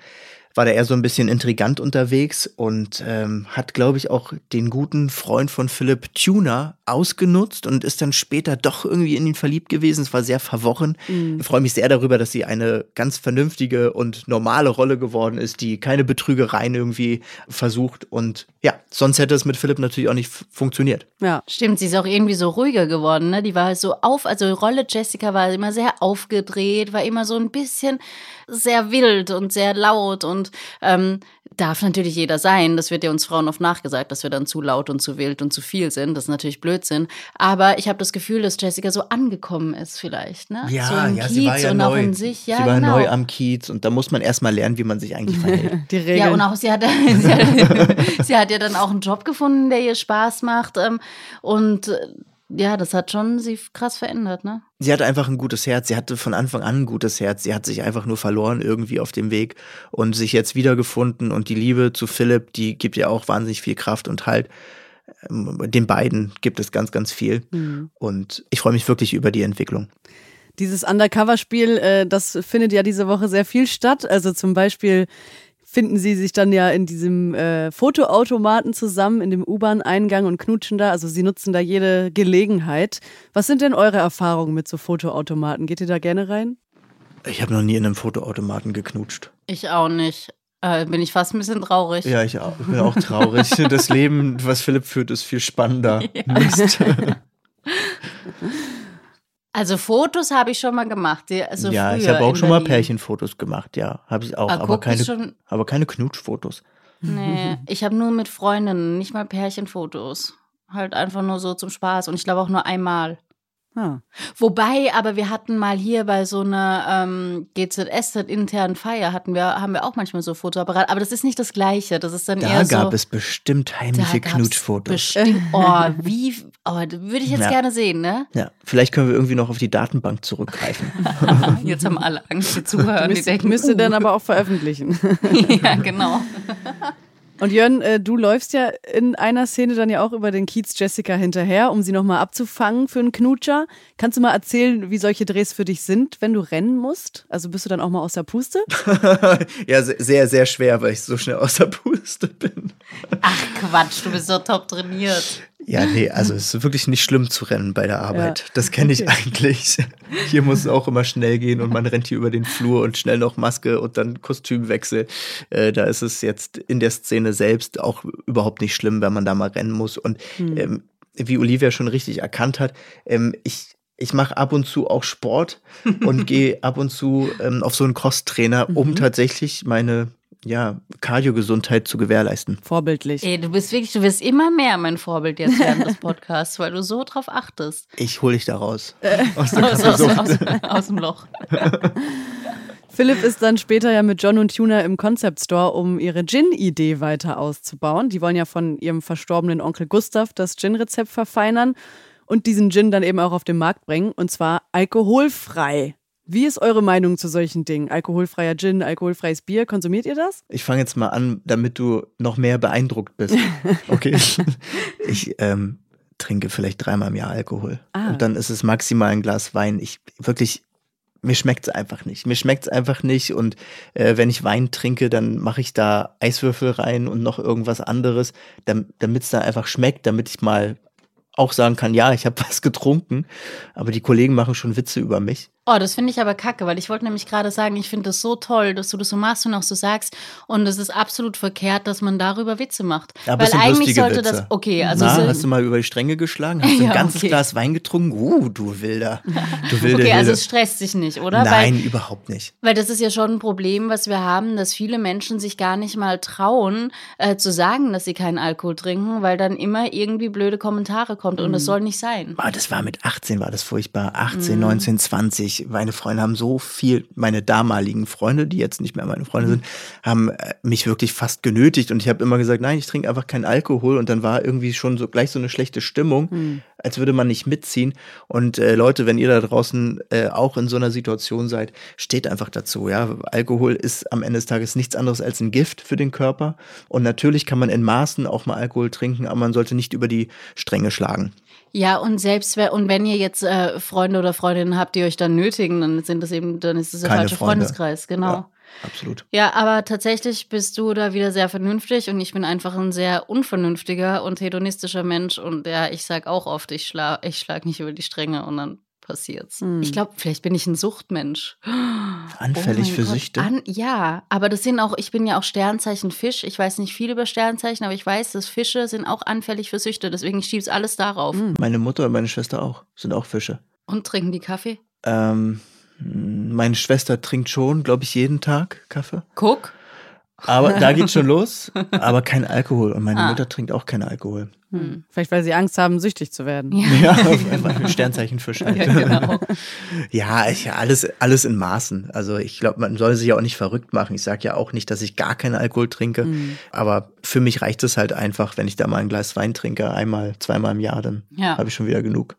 war da eher so ein bisschen intrigant unterwegs und ähm, hat, glaube ich, auch den guten Freund von Philipp Tuner ausgenutzt und ist dann später doch irgendwie in ihn verliebt gewesen. Es war sehr verworren. Mhm. Ich freue mich sehr darüber, dass sie eine ganz vernünftige und normale Rolle geworden ist, die keine Betrügereien irgendwie versucht. Und ja, sonst hätte es mit Philipp natürlich auch nicht funktioniert. Ja, stimmt. Sie ist auch irgendwie so ruhiger geworden. Ne? Die war so auf, also Rolle Jessica war immer sehr aufgedreht, war immer so ein bisschen sehr wild und sehr laut und ähm, darf natürlich jeder sein. Das wird ja uns Frauen oft nachgesagt, dass wir dann zu laut und zu wild und zu viel sind. Das ist natürlich Blödsinn. Aber ich habe das Gefühl, dass Jessica so angekommen ist vielleicht. Ne? Ja, so ja, Kiez sie war ja neu. in sich. Ja, sie war genau. neu am Kiez und da muss man erstmal lernen, wie man sich eigentlich verhält. Die Regeln. Ja, und auch sie hat, sie hat, sie hat ja dann auch einen Job gefunden, der ihr Spaß macht. Ähm, und äh, ja, das hat schon sie krass verändert, ne? Sie hatte einfach ein gutes Herz. Sie hatte von Anfang an ein gutes Herz. Sie hat sich einfach nur verloren irgendwie auf dem Weg und sich jetzt wiedergefunden. Und die Liebe zu Philipp, die gibt ja auch wahnsinnig viel Kraft und halt. Ähm, den beiden gibt es ganz, ganz viel. Mhm. Und ich freue mich wirklich über die Entwicklung. Dieses Undercover-Spiel, äh, das findet ja diese Woche sehr viel statt. Also zum Beispiel finden sie sich dann ja in diesem äh, Fotoautomaten zusammen, in dem U-Bahn-Eingang und knutschen da. Also sie nutzen da jede Gelegenheit. Was sind denn eure Erfahrungen mit so Fotoautomaten? Geht ihr da gerne rein? Ich habe noch nie in einem Fotoautomaten geknutscht. Ich auch nicht. Äh, bin ich fast ein bisschen traurig. Ja, ich, auch, ich bin auch traurig. das Leben, was Philipp führt, ist viel spannender. Ja. Mist. Also Fotos habe ich schon mal gemacht. Also ja, ich habe auch schon Berlin. mal Pärchenfotos gemacht, ja, habe ich auch, ah, aber, keine, aber keine Knutschfotos. Nee, ich habe nur mit Freundinnen, nicht mal Pärchenfotos. Halt einfach nur so zum Spaß und ich glaube auch nur einmal. Ah. Wobei, aber wir hatten mal hier bei so einer ähm, GZS internen Feier hatten wir, haben wir auch manchmal so Fotoapparat, aber das ist nicht das Gleiche. Das ist dann da eher so. Da gab es bestimmt heimliche Knutschfotos. Bestimmt. Oh, wie, oh, würde ich jetzt ja. gerne sehen, ne? Ja, vielleicht können wir irgendwie noch auf die Datenbank zurückgreifen. jetzt haben alle Angst, die zuhören. Die denken, müsste uh. dann aber auch veröffentlichen. ja, genau. Und Jörn, äh, du läufst ja in einer Szene dann ja auch über den Kiez Jessica hinterher, um sie nochmal abzufangen für einen Knutscher. Kannst du mal erzählen, wie solche Drehs für dich sind, wenn du rennen musst? Also bist du dann auch mal aus der Puste? ja, sehr, sehr schwer, weil ich so schnell aus der Puste bin. Ach Quatsch, du bist so top trainiert. Ja, nee, also es ist wirklich nicht schlimm zu rennen bei der Arbeit. Ja. Das kenne ich okay. eigentlich. Hier muss es auch immer schnell gehen und man rennt hier über den Flur und schnell noch Maske und dann Kostümwechsel. Äh, da ist es jetzt in der Szene selbst auch überhaupt nicht schlimm, wenn man da mal rennen muss. Und hm. ähm, wie Olivia schon richtig erkannt hat, ähm, ich ich mache ab und zu auch Sport und gehe ab und zu ähm, auf so einen Crosstrainer, um mhm. tatsächlich meine ja, Kardiogesundheit zu gewährleisten. Vorbildlich. Ey, du bist wirklich, du wirst immer mehr mein Vorbild jetzt während des Podcasts, weil du so drauf achtest. Ich hole dich da raus. Äh, aus, aus, aus, aus, dem Loch. Philipp ist dann später ja mit John und Tuna im Concept Store, um ihre Gin-Idee weiter auszubauen. Die wollen ja von ihrem verstorbenen Onkel Gustav das Gin-Rezept verfeinern und diesen Gin dann eben auch auf den Markt bringen und zwar alkoholfrei. Wie ist eure Meinung zu solchen Dingen? Alkoholfreier Gin, alkoholfreies Bier, konsumiert ihr das? Ich fange jetzt mal an, damit du noch mehr beeindruckt bist. Okay. ich ähm, trinke vielleicht dreimal im Jahr Alkohol. Ah. Und dann ist es maximal ein Glas Wein. Ich wirklich, mir schmeckt es einfach nicht. Mir schmeckt es einfach nicht. Und äh, wenn ich Wein trinke, dann mache ich da Eiswürfel rein und noch irgendwas anderes, damit es da einfach schmeckt, damit ich mal auch sagen kann, ja, ich habe was getrunken. Aber die Kollegen machen schon Witze über mich. Oh, das finde ich aber kacke, weil ich wollte nämlich gerade sagen, ich finde das so toll, dass du das so machst und auch so sagst. Und es ist absolut verkehrt, dass man darüber Witze macht. Aber weil eigentlich sollte Witze. das, okay, also. Na, so, hast du mal über die Stränge geschlagen? Hast du ja, ein ganzes okay. Glas Wein getrunken? Uh, du Wilder. Du wilde, okay, also es stresst sich nicht, oder? Nein, weil, überhaupt nicht. Weil das ist ja schon ein Problem, was wir haben, dass viele Menschen sich gar nicht mal trauen, äh, zu sagen, dass sie keinen Alkohol trinken, weil dann immer irgendwie blöde Kommentare kommt. Mhm. Und das soll nicht sein. Oh, das war mit 18, war das furchtbar. 18, mhm. 19, 20. Meine Freunde haben so viel, meine damaligen Freunde, die jetzt nicht mehr meine Freunde mhm. sind, haben äh, mich wirklich fast genötigt und ich habe immer gesagt, nein, ich trinke einfach keinen Alkohol und dann war irgendwie schon so gleich so eine schlechte Stimmung, mhm. als würde man nicht mitziehen. Und äh, Leute, wenn ihr da draußen äh, auch in so einer Situation seid, steht einfach dazu. Ja, Alkohol ist am Ende des Tages nichts anderes als ein Gift für den Körper und natürlich kann man in Maßen auch mal Alkohol trinken, aber man sollte nicht über die Stränge schlagen. Ja, und selbst und wenn ihr jetzt äh, Freunde oder Freundinnen habt, die euch dann nötigen, dann sind das eben, dann ist das der falsche Freunde. Freundeskreis, genau. Ja, absolut. Ja, aber tatsächlich bist du da wieder sehr vernünftig und ich bin einfach ein sehr unvernünftiger und hedonistischer Mensch und ja, ich sag auch oft, ich schlag, ich schlag nicht über die Stränge und dann passiert's. Mhm. Ich glaube, vielleicht bin ich ein Suchtmensch. Anfällig oh für Gott. Süchte? An, ja, aber das sind auch, ich bin ja auch Sternzeichen Fisch. Ich weiß nicht viel über Sternzeichen, aber ich weiß, dass Fische sind auch anfällig für Süchte. Deswegen schiebe ich alles darauf. Mhm. Meine Mutter und meine Schwester auch, sind auch Fische. Und trinken die Kaffee? Ähm, meine Schwester trinkt schon, glaube ich, jeden Tag Kaffee. Guck. Aber da geht's schon los, aber kein Alkohol. Und meine ah. Mutter trinkt auch keinen Alkohol. Hm. Vielleicht, weil sie Angst haben, süchtig zu werden. Ja, einfach ein Sternzeichen für Scheiße. Ja, genau. ja, ich, alles, alles in Maßen. Also ich glaube, man soll sich ja auch nicht verrückt machen. Ich sage ja auch nicht, dass ich gar keinen Alkohol trinke. Mhm. Aber für mich reicht es halt einfach, wenn ich da mal ein Glas Wein trinke, einmal, zweimal im Jahr, dann ja. habe ich schon wieder genug.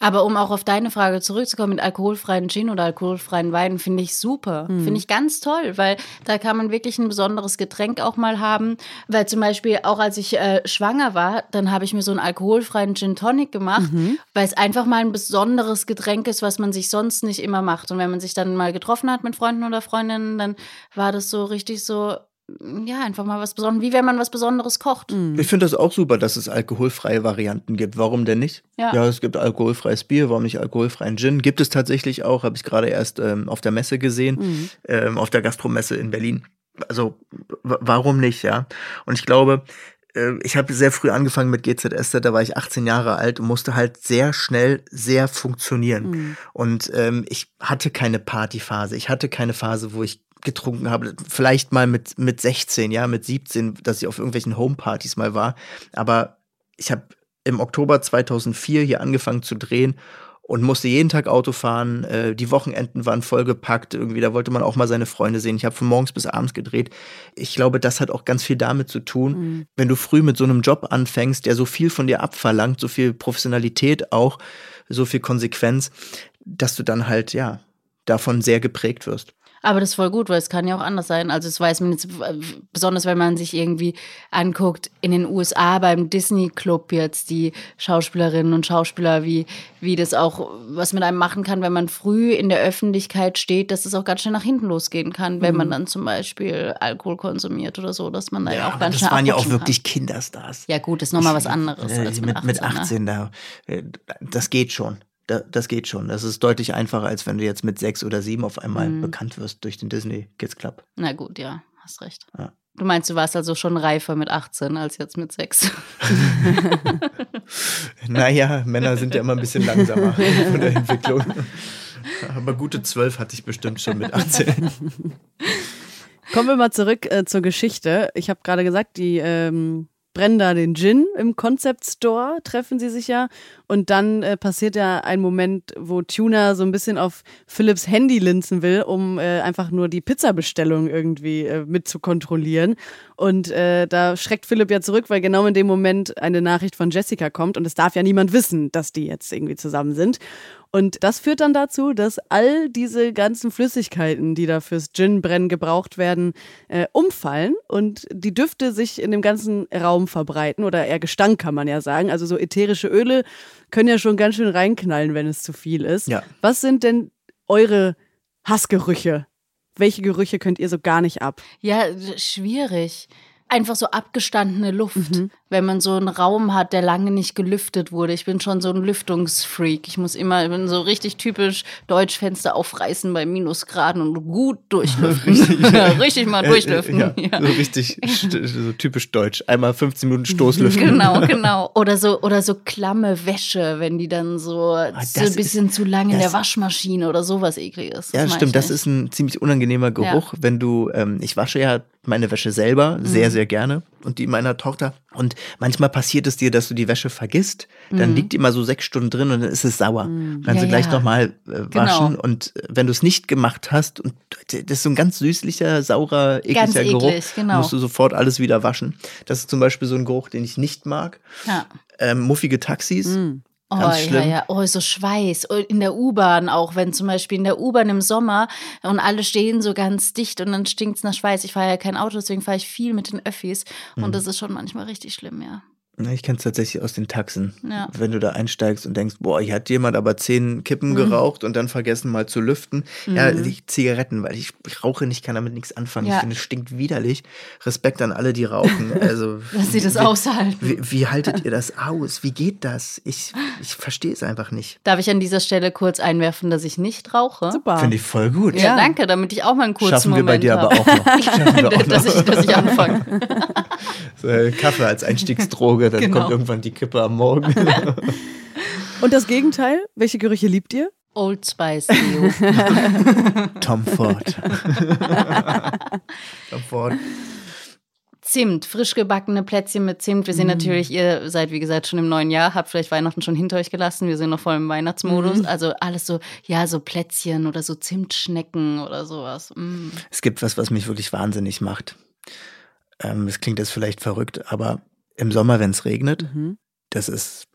Aber um auch auf deine Frage zurückzukommen, mit alkoholfreien Gin oder alkoholfreien Wein finde ich super. Mhm. Finde ich ganz toll, weil da kann man wirklich ein besonderes Getränk auch mal haben. Weil zum Beispiel auch als ich äh, schwanger war, dann habe ich mir so einen alkoholfreien Gin Tonic gemacht, mhm. weil es einfach mal ein besonderes Getränk ist, was man sich sonst nicht immer macht. Und wenn man sich dann mal getroffen hat mit Freunden oder Freundinnen, dann war das so richtig so, ja, einfach mal was Besonderes, wie wenn man was Besonderes kocht. Mhm. Ich finde das auch super, dass es alkoholfreie Varianten gibt. Warum denn nicht? Ja. ja, es gibt alkoholfreies Bier, warum nicht alkoholfreien Gin? Gibt es tatsächlich auch, habe ich gerade erst ähm, auf der Messe gesehen, mhm. ähm, auf der Gastromesse in Berlin. Also warum nicht, ja? Und ich glaube, äh, ich habe sehr früh angefangen mit GZSZ, da war ich 18 Jahre alt und musste halt sehr schnell sehr funktionieren. Mhm. Und ähm, ich hatte keine Partyphase, ich hatte keine Phase, wo ich getrunken habe. Vielleicht mal mit, mit 16, ja, mit 17, dass ich auf irgendwelchen Homepartys mal war. Aber ich habe im Oktober 2004 hier angefangen zu drehen und musste jeden Tag Auto fahren. Äh, die Wochenenden waren vollgepackt. Irgendwie, da wollte man auch mal seine Freunde sehen. Ich habe von morgens bis abends gedreht. Ich glaube, das hat auch ganz viel damit zu tun, mhm. wenn du früh mit so einem Job anfängst, der so viel von dir abverlangt, so viel Professionalität auch, so viel Konsequenz, dass du dann halt, ja, davon sehr geprägt wirst. Aber das ist voll gut, weil es kann ja auch anders sein. Also es weiß man jetzt, besonders wenn man sich irgendwie anguckt, in den USA beim Disney Club jetzt die Schauspielerinnen und Schauspieler, wie, wie das auch, was mit einem machen kann, wenn man früh in der Öffentlichkeit steht, dass es auch ganz schnell nach hinten losgehen kann, wenn man mhm. dann zum Beispiel Alkohol konsumiert oder so, dass man da ja, auch ganz schnell Das waren ja auch wirklich kann. Kinderstars. Ja gut, das ist nochmal was anderes. Äh, als mit, mit 18, mit 18 ne? da, das geht schon das geht schon. Das ist deutlich einfacher, als wenn du jetzt mit sechs oder sieben auf einmal mhm. bekannt wirst durch den Disney Kids Club. Na gut, ja, hast recht. Ja. Du meinst, du warst also schon reifer mit 18 als jetzt mit 6? naja, Männer sind ja immer ein bisschen langsamer von der Entwicklung. Aber gute 12 hatte ich bestimmt schon mit 18. Kommen wir mal zurück äh, zur Geschichte. Ich habe gerade gesagt, die ähm, brennen da den Gin im Concept Store, treffen sie sich ja. Und dann äh, passiert ja ein Moment, wo Tuna so ein bisschen auf Philips Handy linsen will, um äh, einfach nur die Pizzabestellung irgendwie äh, mit zu kontrollieren. Und äh, da schreckt Philipp ja zurück, weil genau in dem Moment eine Nachricht von Jessica kommt und es darf ja niemand wissen, dass die jetzt irgendwie zusammen sind. Und das führt dann dazu, dass all diese ganzen Flüssigkeiten, die da fürs Gin-Brennen gebraucht werden, äh, umfallen und die Düfte sich in dem ganzen Raum verbreiten oder eher Gestank kann man ja sagen. Also so ätherische Öle können ja schon ganz schön reinknallen, wenn es zu viel ist. Ja. Was sind denn eure Hassgerüche? Welche Gerüche könnt ihr so gar nicht ab? Ja, schwierig einfach so abgestandene Luft, mhm. Wenn man so einen Raum hat, der lange nicht gelüftet wurde. Ich bin schon so ein Lüftungsfreak. Ich muss immer, ich bin so richtig typisch Deutsch Fenster aufreißen bei Minusgraden und gut durchlüften. richtig, richtig mal durchlüften. Ja, ja. So richtig, so typisch deutsch. Einmal 15 Minuten Stoßlüften. Genau, genau. Oder so, oder so klamme Wäsche, wenn die dann so, oh, so ein bisschen ist, zu lang in der Waschmaschine oder sowas ekliges. Ja, stimmt. Das ist ein ziemlich unangenehmer Geruch, wenn du, ähm, ich wasche ja meine Wäsche selber mhm. sehr, sehr gerne und die meiner Tochter. Und manchmal passiert es dir, dass du die Wäsche vergisst. Dann mhm. liegt die mal so sechs Stunden drin und dann ist es sauer. Mhm. Kannst ja, du gleich ja. nochmal äh, genau. waschen. Genau. Und äh, wenn du es nicht gemacht hast, und das ist so ein ganz süßlicher, saurer, ekliger ganz Geruch, eklig, genau. musst du sofort alles wieder waschen. Das ist zum Beispiel so ein Geruch, den ich nicht mag. Ja. Ähm, muffige Taxis. Mhm. Ganz oh, schlimm. ja, ja. Oh, so Schweiß. Oh, in der U-Bahn auch, wenn zum Beispiel in der U-Bahn im Sommer und alle stehen so ganz dicht und dann stinkt's nach Schweiß. Ich fahre ja kein Auto, deswegen fahre ich viel mit den Öffis. Und mhm. das ist schon manchmal richtig schlimm, ja. Ich kenne es tatsächlich aus den Taxen. Ja. Wenn du da einsteigst und denkst, boah, hier hat jemand aber zehn Kippen mhm. geraucht und dann vergessen mal zu lüften. Mhm. Ja, die Zigaretten, weil ich, ich, rauche nicht, kann damit nichts anfangen. Ja. Ich finde, es stinkt widerlich. Respekt an alle, die rauchen. Also, Dass sie das wie, aushalten. Wie, wie, haltet ihr das aus? Wie geht das? Ich, ich verstehe es einfach nicht. Darf ich an dieser Stelle kurz einwerfen, dass ich nicht rauche? Super. Finde ich voll gut. Ja, ja, danke, damit ich auch mal einen kurzen Schaffen Moment wir bei dir hab. aber auch noch. auch dass, ich, dass ich anfange. Kaffee als Einstiegsdroge, dann genau. kommt irgendwann die Kippe am Morgen. Und das Gegenteil? Welche Gerüche liebt ihr? Old Spice. Tom Ford. Tom Ford. Zimt, frisch gebackene Plätzchen mit Zimt. Wir sehen mm. natürlich, ihr seid wie gesagt schon im neuen Jahr, habt vielleicht Weihnachten schon hinter euch gelassen. Wir sind noch voll im Weihnachtsmodus. Mm. Also alles so, ja, so Plätzchen oder so Zimtschnecken oder sowas. Mm. Es gibt was, was mich wirklich wahnsinnig macht. Ähm, das klingt jetzt vielleicht verrückt, aber im Sommer, wenn es regnet. Mhm. Das ist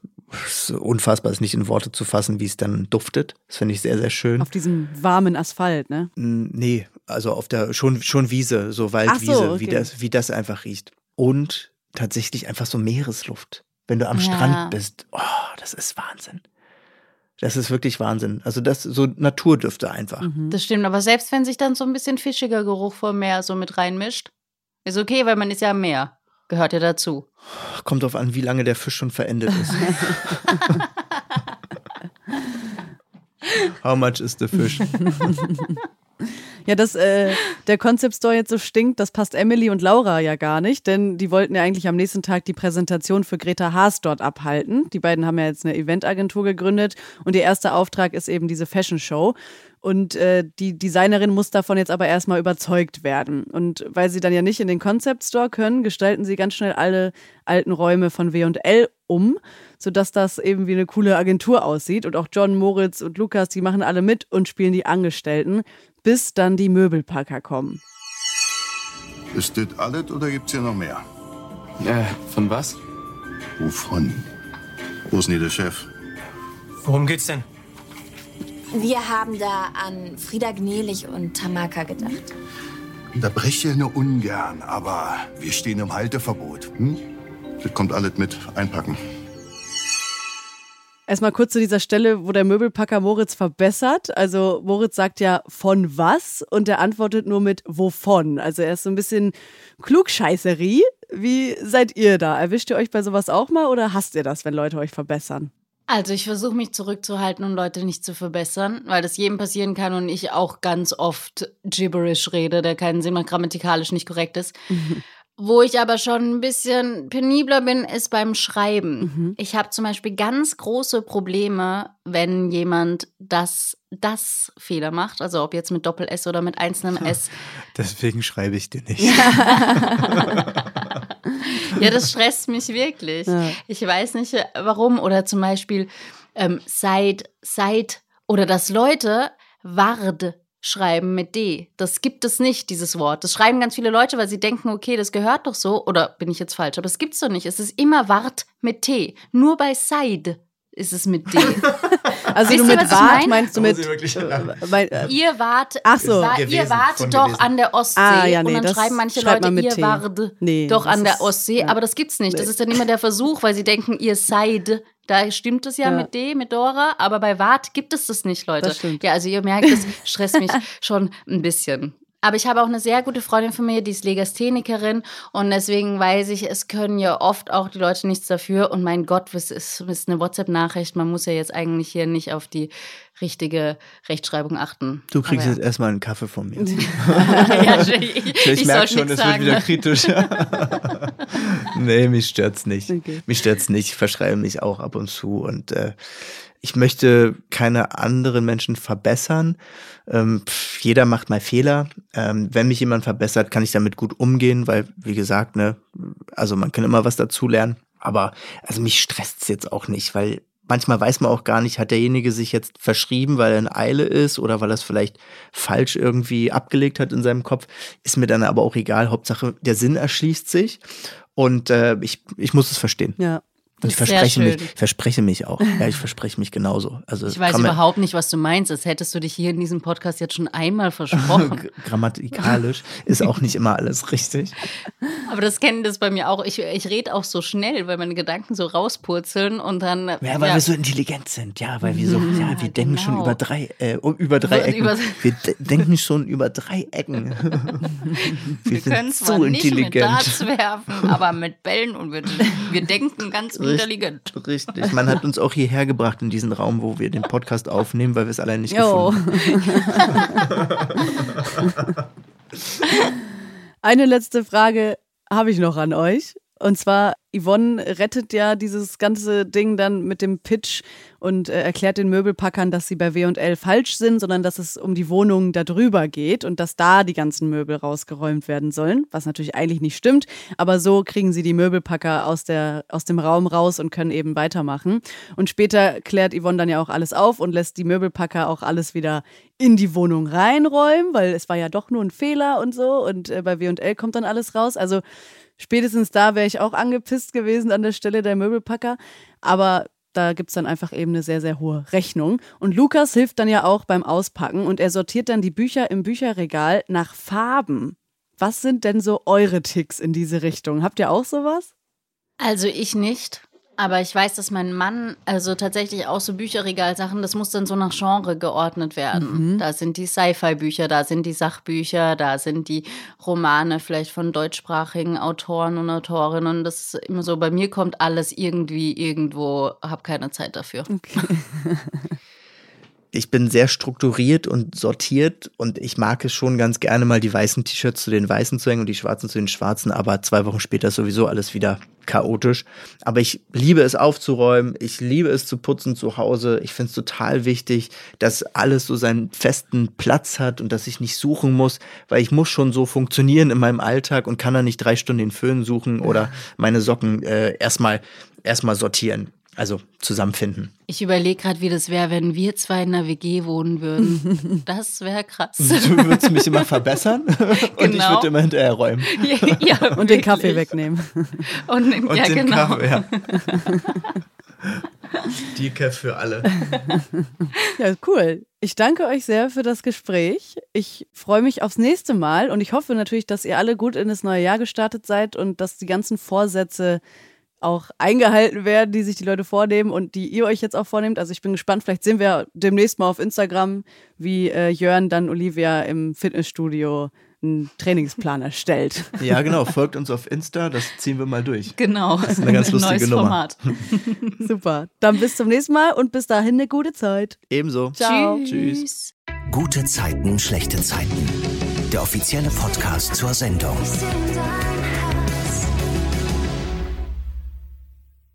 so unfassbar, es nicht in Worte zu fassen, wie es dann duftet. Das finde ich sehr, sehr schön. Auf diesem warmen Asphalt, ne? Nee, also auf der schon, schon Wiese, so Waldwiese, so, okay. wie, das, wie das einfach riecht. Und tatsächlich einfach so Meeresluft. Wenn du am ja. Strand bist, oh, das ist Wahnsinn. Das ist wirklich Wahnsinn. Also das so Naturdüfte einfach. Mhm. Das stimmt, aber selbst wenn sich dann so ein bisschen fischiger Geruch vom Meer so mit reinmischt, ist okay, weil man ist ja am Meer. Gehört ja dazu. Kommt drauf an, wie lange der Fisch schon verendet ist. How much is the fish? Ja, dass äh, der Concept Store jetzt so stinkt, das passt Emily und Laura ja gar nicht, denn die wollten ja eigentlich am nächsten Tag die Präsentation für Greta Haas dort abhalten. Die beiden haben ja jetzt eine Eventagentur gegründet und ihr erster Auftrag ist eben diese Fashion Show. Und äh, die Designerin muss davon jetzt aber erstmal überzeugt werden. Und weil sie dann ja nicht in den Concept Store können, gestalten sie ganz schnell alle alten Räume von W&L um, sodass das eben wie eine coole Agentur aussieht. Und auch John, Moritz und Lukas, die machen alle mit und spielen die Angestellten, bis dann die Möbelpacker kommen. Ist das alles oder gibt's hier noch mehr? Äh, von was? Wovon? Wo ist denn der Chef? Worum geht's denn? Wir haben da an Frieda Gnelich und Tamaka gedacht. Da breche nur ungern, aber wir stehen im Halteverbot. Hm? Das kommt alles mit. Einpacken. Erstmal kurz zu dieser Stelle, wo der Möbelpacker Moritz verbessert. Also Moritz sagt ja von was und er antwortet nur mit wovon. Also er ist so ein bisschen Klugscheißerie. Wie seid ihr da? Erwischt ihr euch bei sowas auch mal oder hasst ihr das, wenn Leute euch verbessern? Also ich versuche mich zurückzuhalten und Leute nicht zu verbessern, weil das jedem passieren kann und ich auch ganz oft gibberish rede, der keinen Sinn macht, grammatikalisch nicht korrekt ist. Wo ich aber schon ein bisschen penibler bin, ist beim Schreiben. Mhm. Ich habe zum Beispiel ganz große Probleme, wenn jemand das, das Fehler macht. Also ob jetzt mit Doppel-S oder mit einzelnem S. Deswegen schreibe ich dir nicht. Ja, das stresst mich wirklich. Ja. Ich weiß nicht äh, warum. Oder zum Beispiel ähm, seit, seit oder dass Leute Ward schreiben mit D. Das gibt es nicht, dieses Wort. Das schreiben ganz viele Leute, weil sie denken, okay, das gehört doch so. Oder bin ich jetzt falsch? Aber es gibt's doch nicht. Es ist immer Wart mit T. Nur bei Side ist es mit D. Also Wisst du mit Wart meine? meinst du mit. äh, weil, äh, ihr wart, Ach so. war, ihr wart doch gewesen. an der Ostsee. Ah, ja, nee, und dann das schreiben manche schreibt Leute, man mit ihr T. wart Nee, doch das an der Ostsee. ja. Aber das gibt's nicht. Das Nee. ist dann immer der Versuch, weil sie denken, ihr seid. Da stimmt es ja, Ja. mit D, mit Dora, aber bei Wart gibt es das nicht, Leute. Das. Ja, also ihr merkt, das stresst mich schon ein bisschen. Aber ich habe auch eine sehr gute Freundin von mir, die ist Legasthenikerin und deswegen weiß ich, es können ja oft auch die Leute nichts dafür. Und mein Gott, was ist, ist eine WhatsApp-Nachricht? Man muss ja jetzt eigentlich hier nicht auf die richtige Rechtschreibung achten. Du kriegst Aber jetzt erstmal einen Kaffee von mir. ja, ich, ich, Ich, merke schon, es wird wieder kritisch. nee, mich stört's nicht. Okay. Mich stört's nicht. Ich verschreibe mich auch ab und zu und äh, ich möchte keine anderen Menschen verbessern. Ähm, pff, jeder macht mal Fehler. Ähm, wenn mich jemand verbessert, kann ich damit gut umgehen, weil, wie gesagt, ne, also man kann immer was dazulernen. Aber also mich stresst's jetzt auch nicht, weil manchmal weiß man auch gar nicht, hat derjenige sich jetzt verschrieben, weil er in Eile ist oder weil er es vielleicht falsch irgendwie abgelegt hat in seinem Kopf. Ist mir dann aber auch egal. Hauptsache, der Sinn erschließt sich und äh, ich, ich muss es verstehen. ja. Und ich Das verspreche mich, verspreche mich auch. Ja, ich verspreche mich genauso. Also Ich weiß überhaupt nicht, was du meinst. Als hättest du dich hier in diesem Podcast jetzt schon einmal versprochen. Grammatikalisch ist auch nicht immer alles richtig. Aber das kennen das bei mir auch. Ich, ich rede auch so schnell, weil meine Gedanken so rauspurzeln und dann. Ja, weil wir so intelligent sind. Ja, weil wir so, ja, wir denken schon genau. über drei, äh, über drei So, Ecken. über- wir de denken schon über drei Ecken. wir können zwar nicht mit Darts werfen, aber mit Bällen und wir, wir denken ganz intelligent. Richtig. Man hat uns auch hierher gebracht in diesen Raum, wo wir den Podcast aufnehmen, weil wir es allein nicht Jo. gefunden haben. Eine letzte Frage habe ich noch an euch. Und zwar, Yvonne rettet ja dieses ganze Ding dann mit dem Pitch und äh, erklärt den Möbelpackern, dass sie bei W&L falsch sind, sondern dass es um die Wohnung da drüber geht und dass da die ganzen Möbel rausgeräumt werden sollen, was natürlich eigentlich nicht stimmt. Aber so kriegen sie die Möbelpacker aus, der, aus dem Raum raus und können eben weitermachen. Und später klärt Yvonne dann ja auch alles auf und lässt die Möbelpacker auch alles wieder in die Wohnung reinräumen, weil es war ja doch nur ein Fehler und so. Und äh, bei W&L kommt dann alles raus. Also spätestens da wäre ich auch angepisst gewesen an der Stelle der Möbelpacker. Aber da gibt es dann einfach eben eine sehr, sehr hohe Rechnung. Und Lukas hilft dann ja auch beim Auspacken und er sortiert dann die Bücher im Bücherregal nach Farben. Was sind denn so eure Ticks in diese Richtung? Habt ihr auch sowas? Also ich nicht. Aber ich weiß, dass mein Mann, also tatsächlich auch so Bücherregalsachen, das muss dann so nach Genre geordnet werden. Da sind die Sci-Fi-Bücher, da sind die Sachbücher, da sind die Romane vielleicht von deutschsprachigen Autoren und Autorinnen. Und das ist immer so, bei mir kommt alles irgendwie irgendwo, habe keine Zeit dafür. ich bin sehr strukturiert und sortiert und ich mag es schon ganz gerne mal die weißen T-Shirts zu den weißen zu hängen und die schwarzen zu den schwarzen, aber zwei Wochen später ist sowieso alles wieder chaotisch. Aber ich liebe es aufzuräumen, ich liebe es zu putzen zu Hause. Ich finde es total wichtig, dass alles so seinen festen Platz hat und dass ich nicht suchen muss, weil ich muss schon so funktionieren in meinem Alltag und kann da nicht drei Stunden den Föhn suchen oder meine Socken äh, erstmal erstmal sortieren. Also zusammenfinden. Ich überlege gerade, wie das wäre, wenn wir zwei in einer WG wohnen würden. Das wäre krass. Du würdest mich immer verbessern und ich Genau. würde immer hinterher räumen. ja, Und den Kaffee wegnehmen. Und, Und ja, den genau. Kaffee, ja. Decaf für alle. Ja, cool. Ich danke euch sehr für das Gespräch. Ich freue mich aufs nächste Mal und ich hoffe natürlich, dass ihr alle gut in das neue Jahr gestartet seid und dass die ganzen Vorsätze auch eingehalten werden, die sich die Leute vornehmen und die ihr euch jetzt auch vornehmt. Also ich bin gespannt, vielleicht sehen wir demnächst mal auf Instagram, wie äh, Jörn dann Olivia im Fitnessstudio einen Trainingsplan erstellt. Ja, genau. Folgt uns auf Insta, das ziehen wir mal durch. Genau. Das ist eine ganz lustige Neues Nummer. Format. Super. Dann bis zum nächsten Mal und bis dahin eine gute Zeit. Ebenso. Ciao. Tschüss. Gute Zeiten, schlechte Zeiten. Der offizielle Podcast zur Sendung.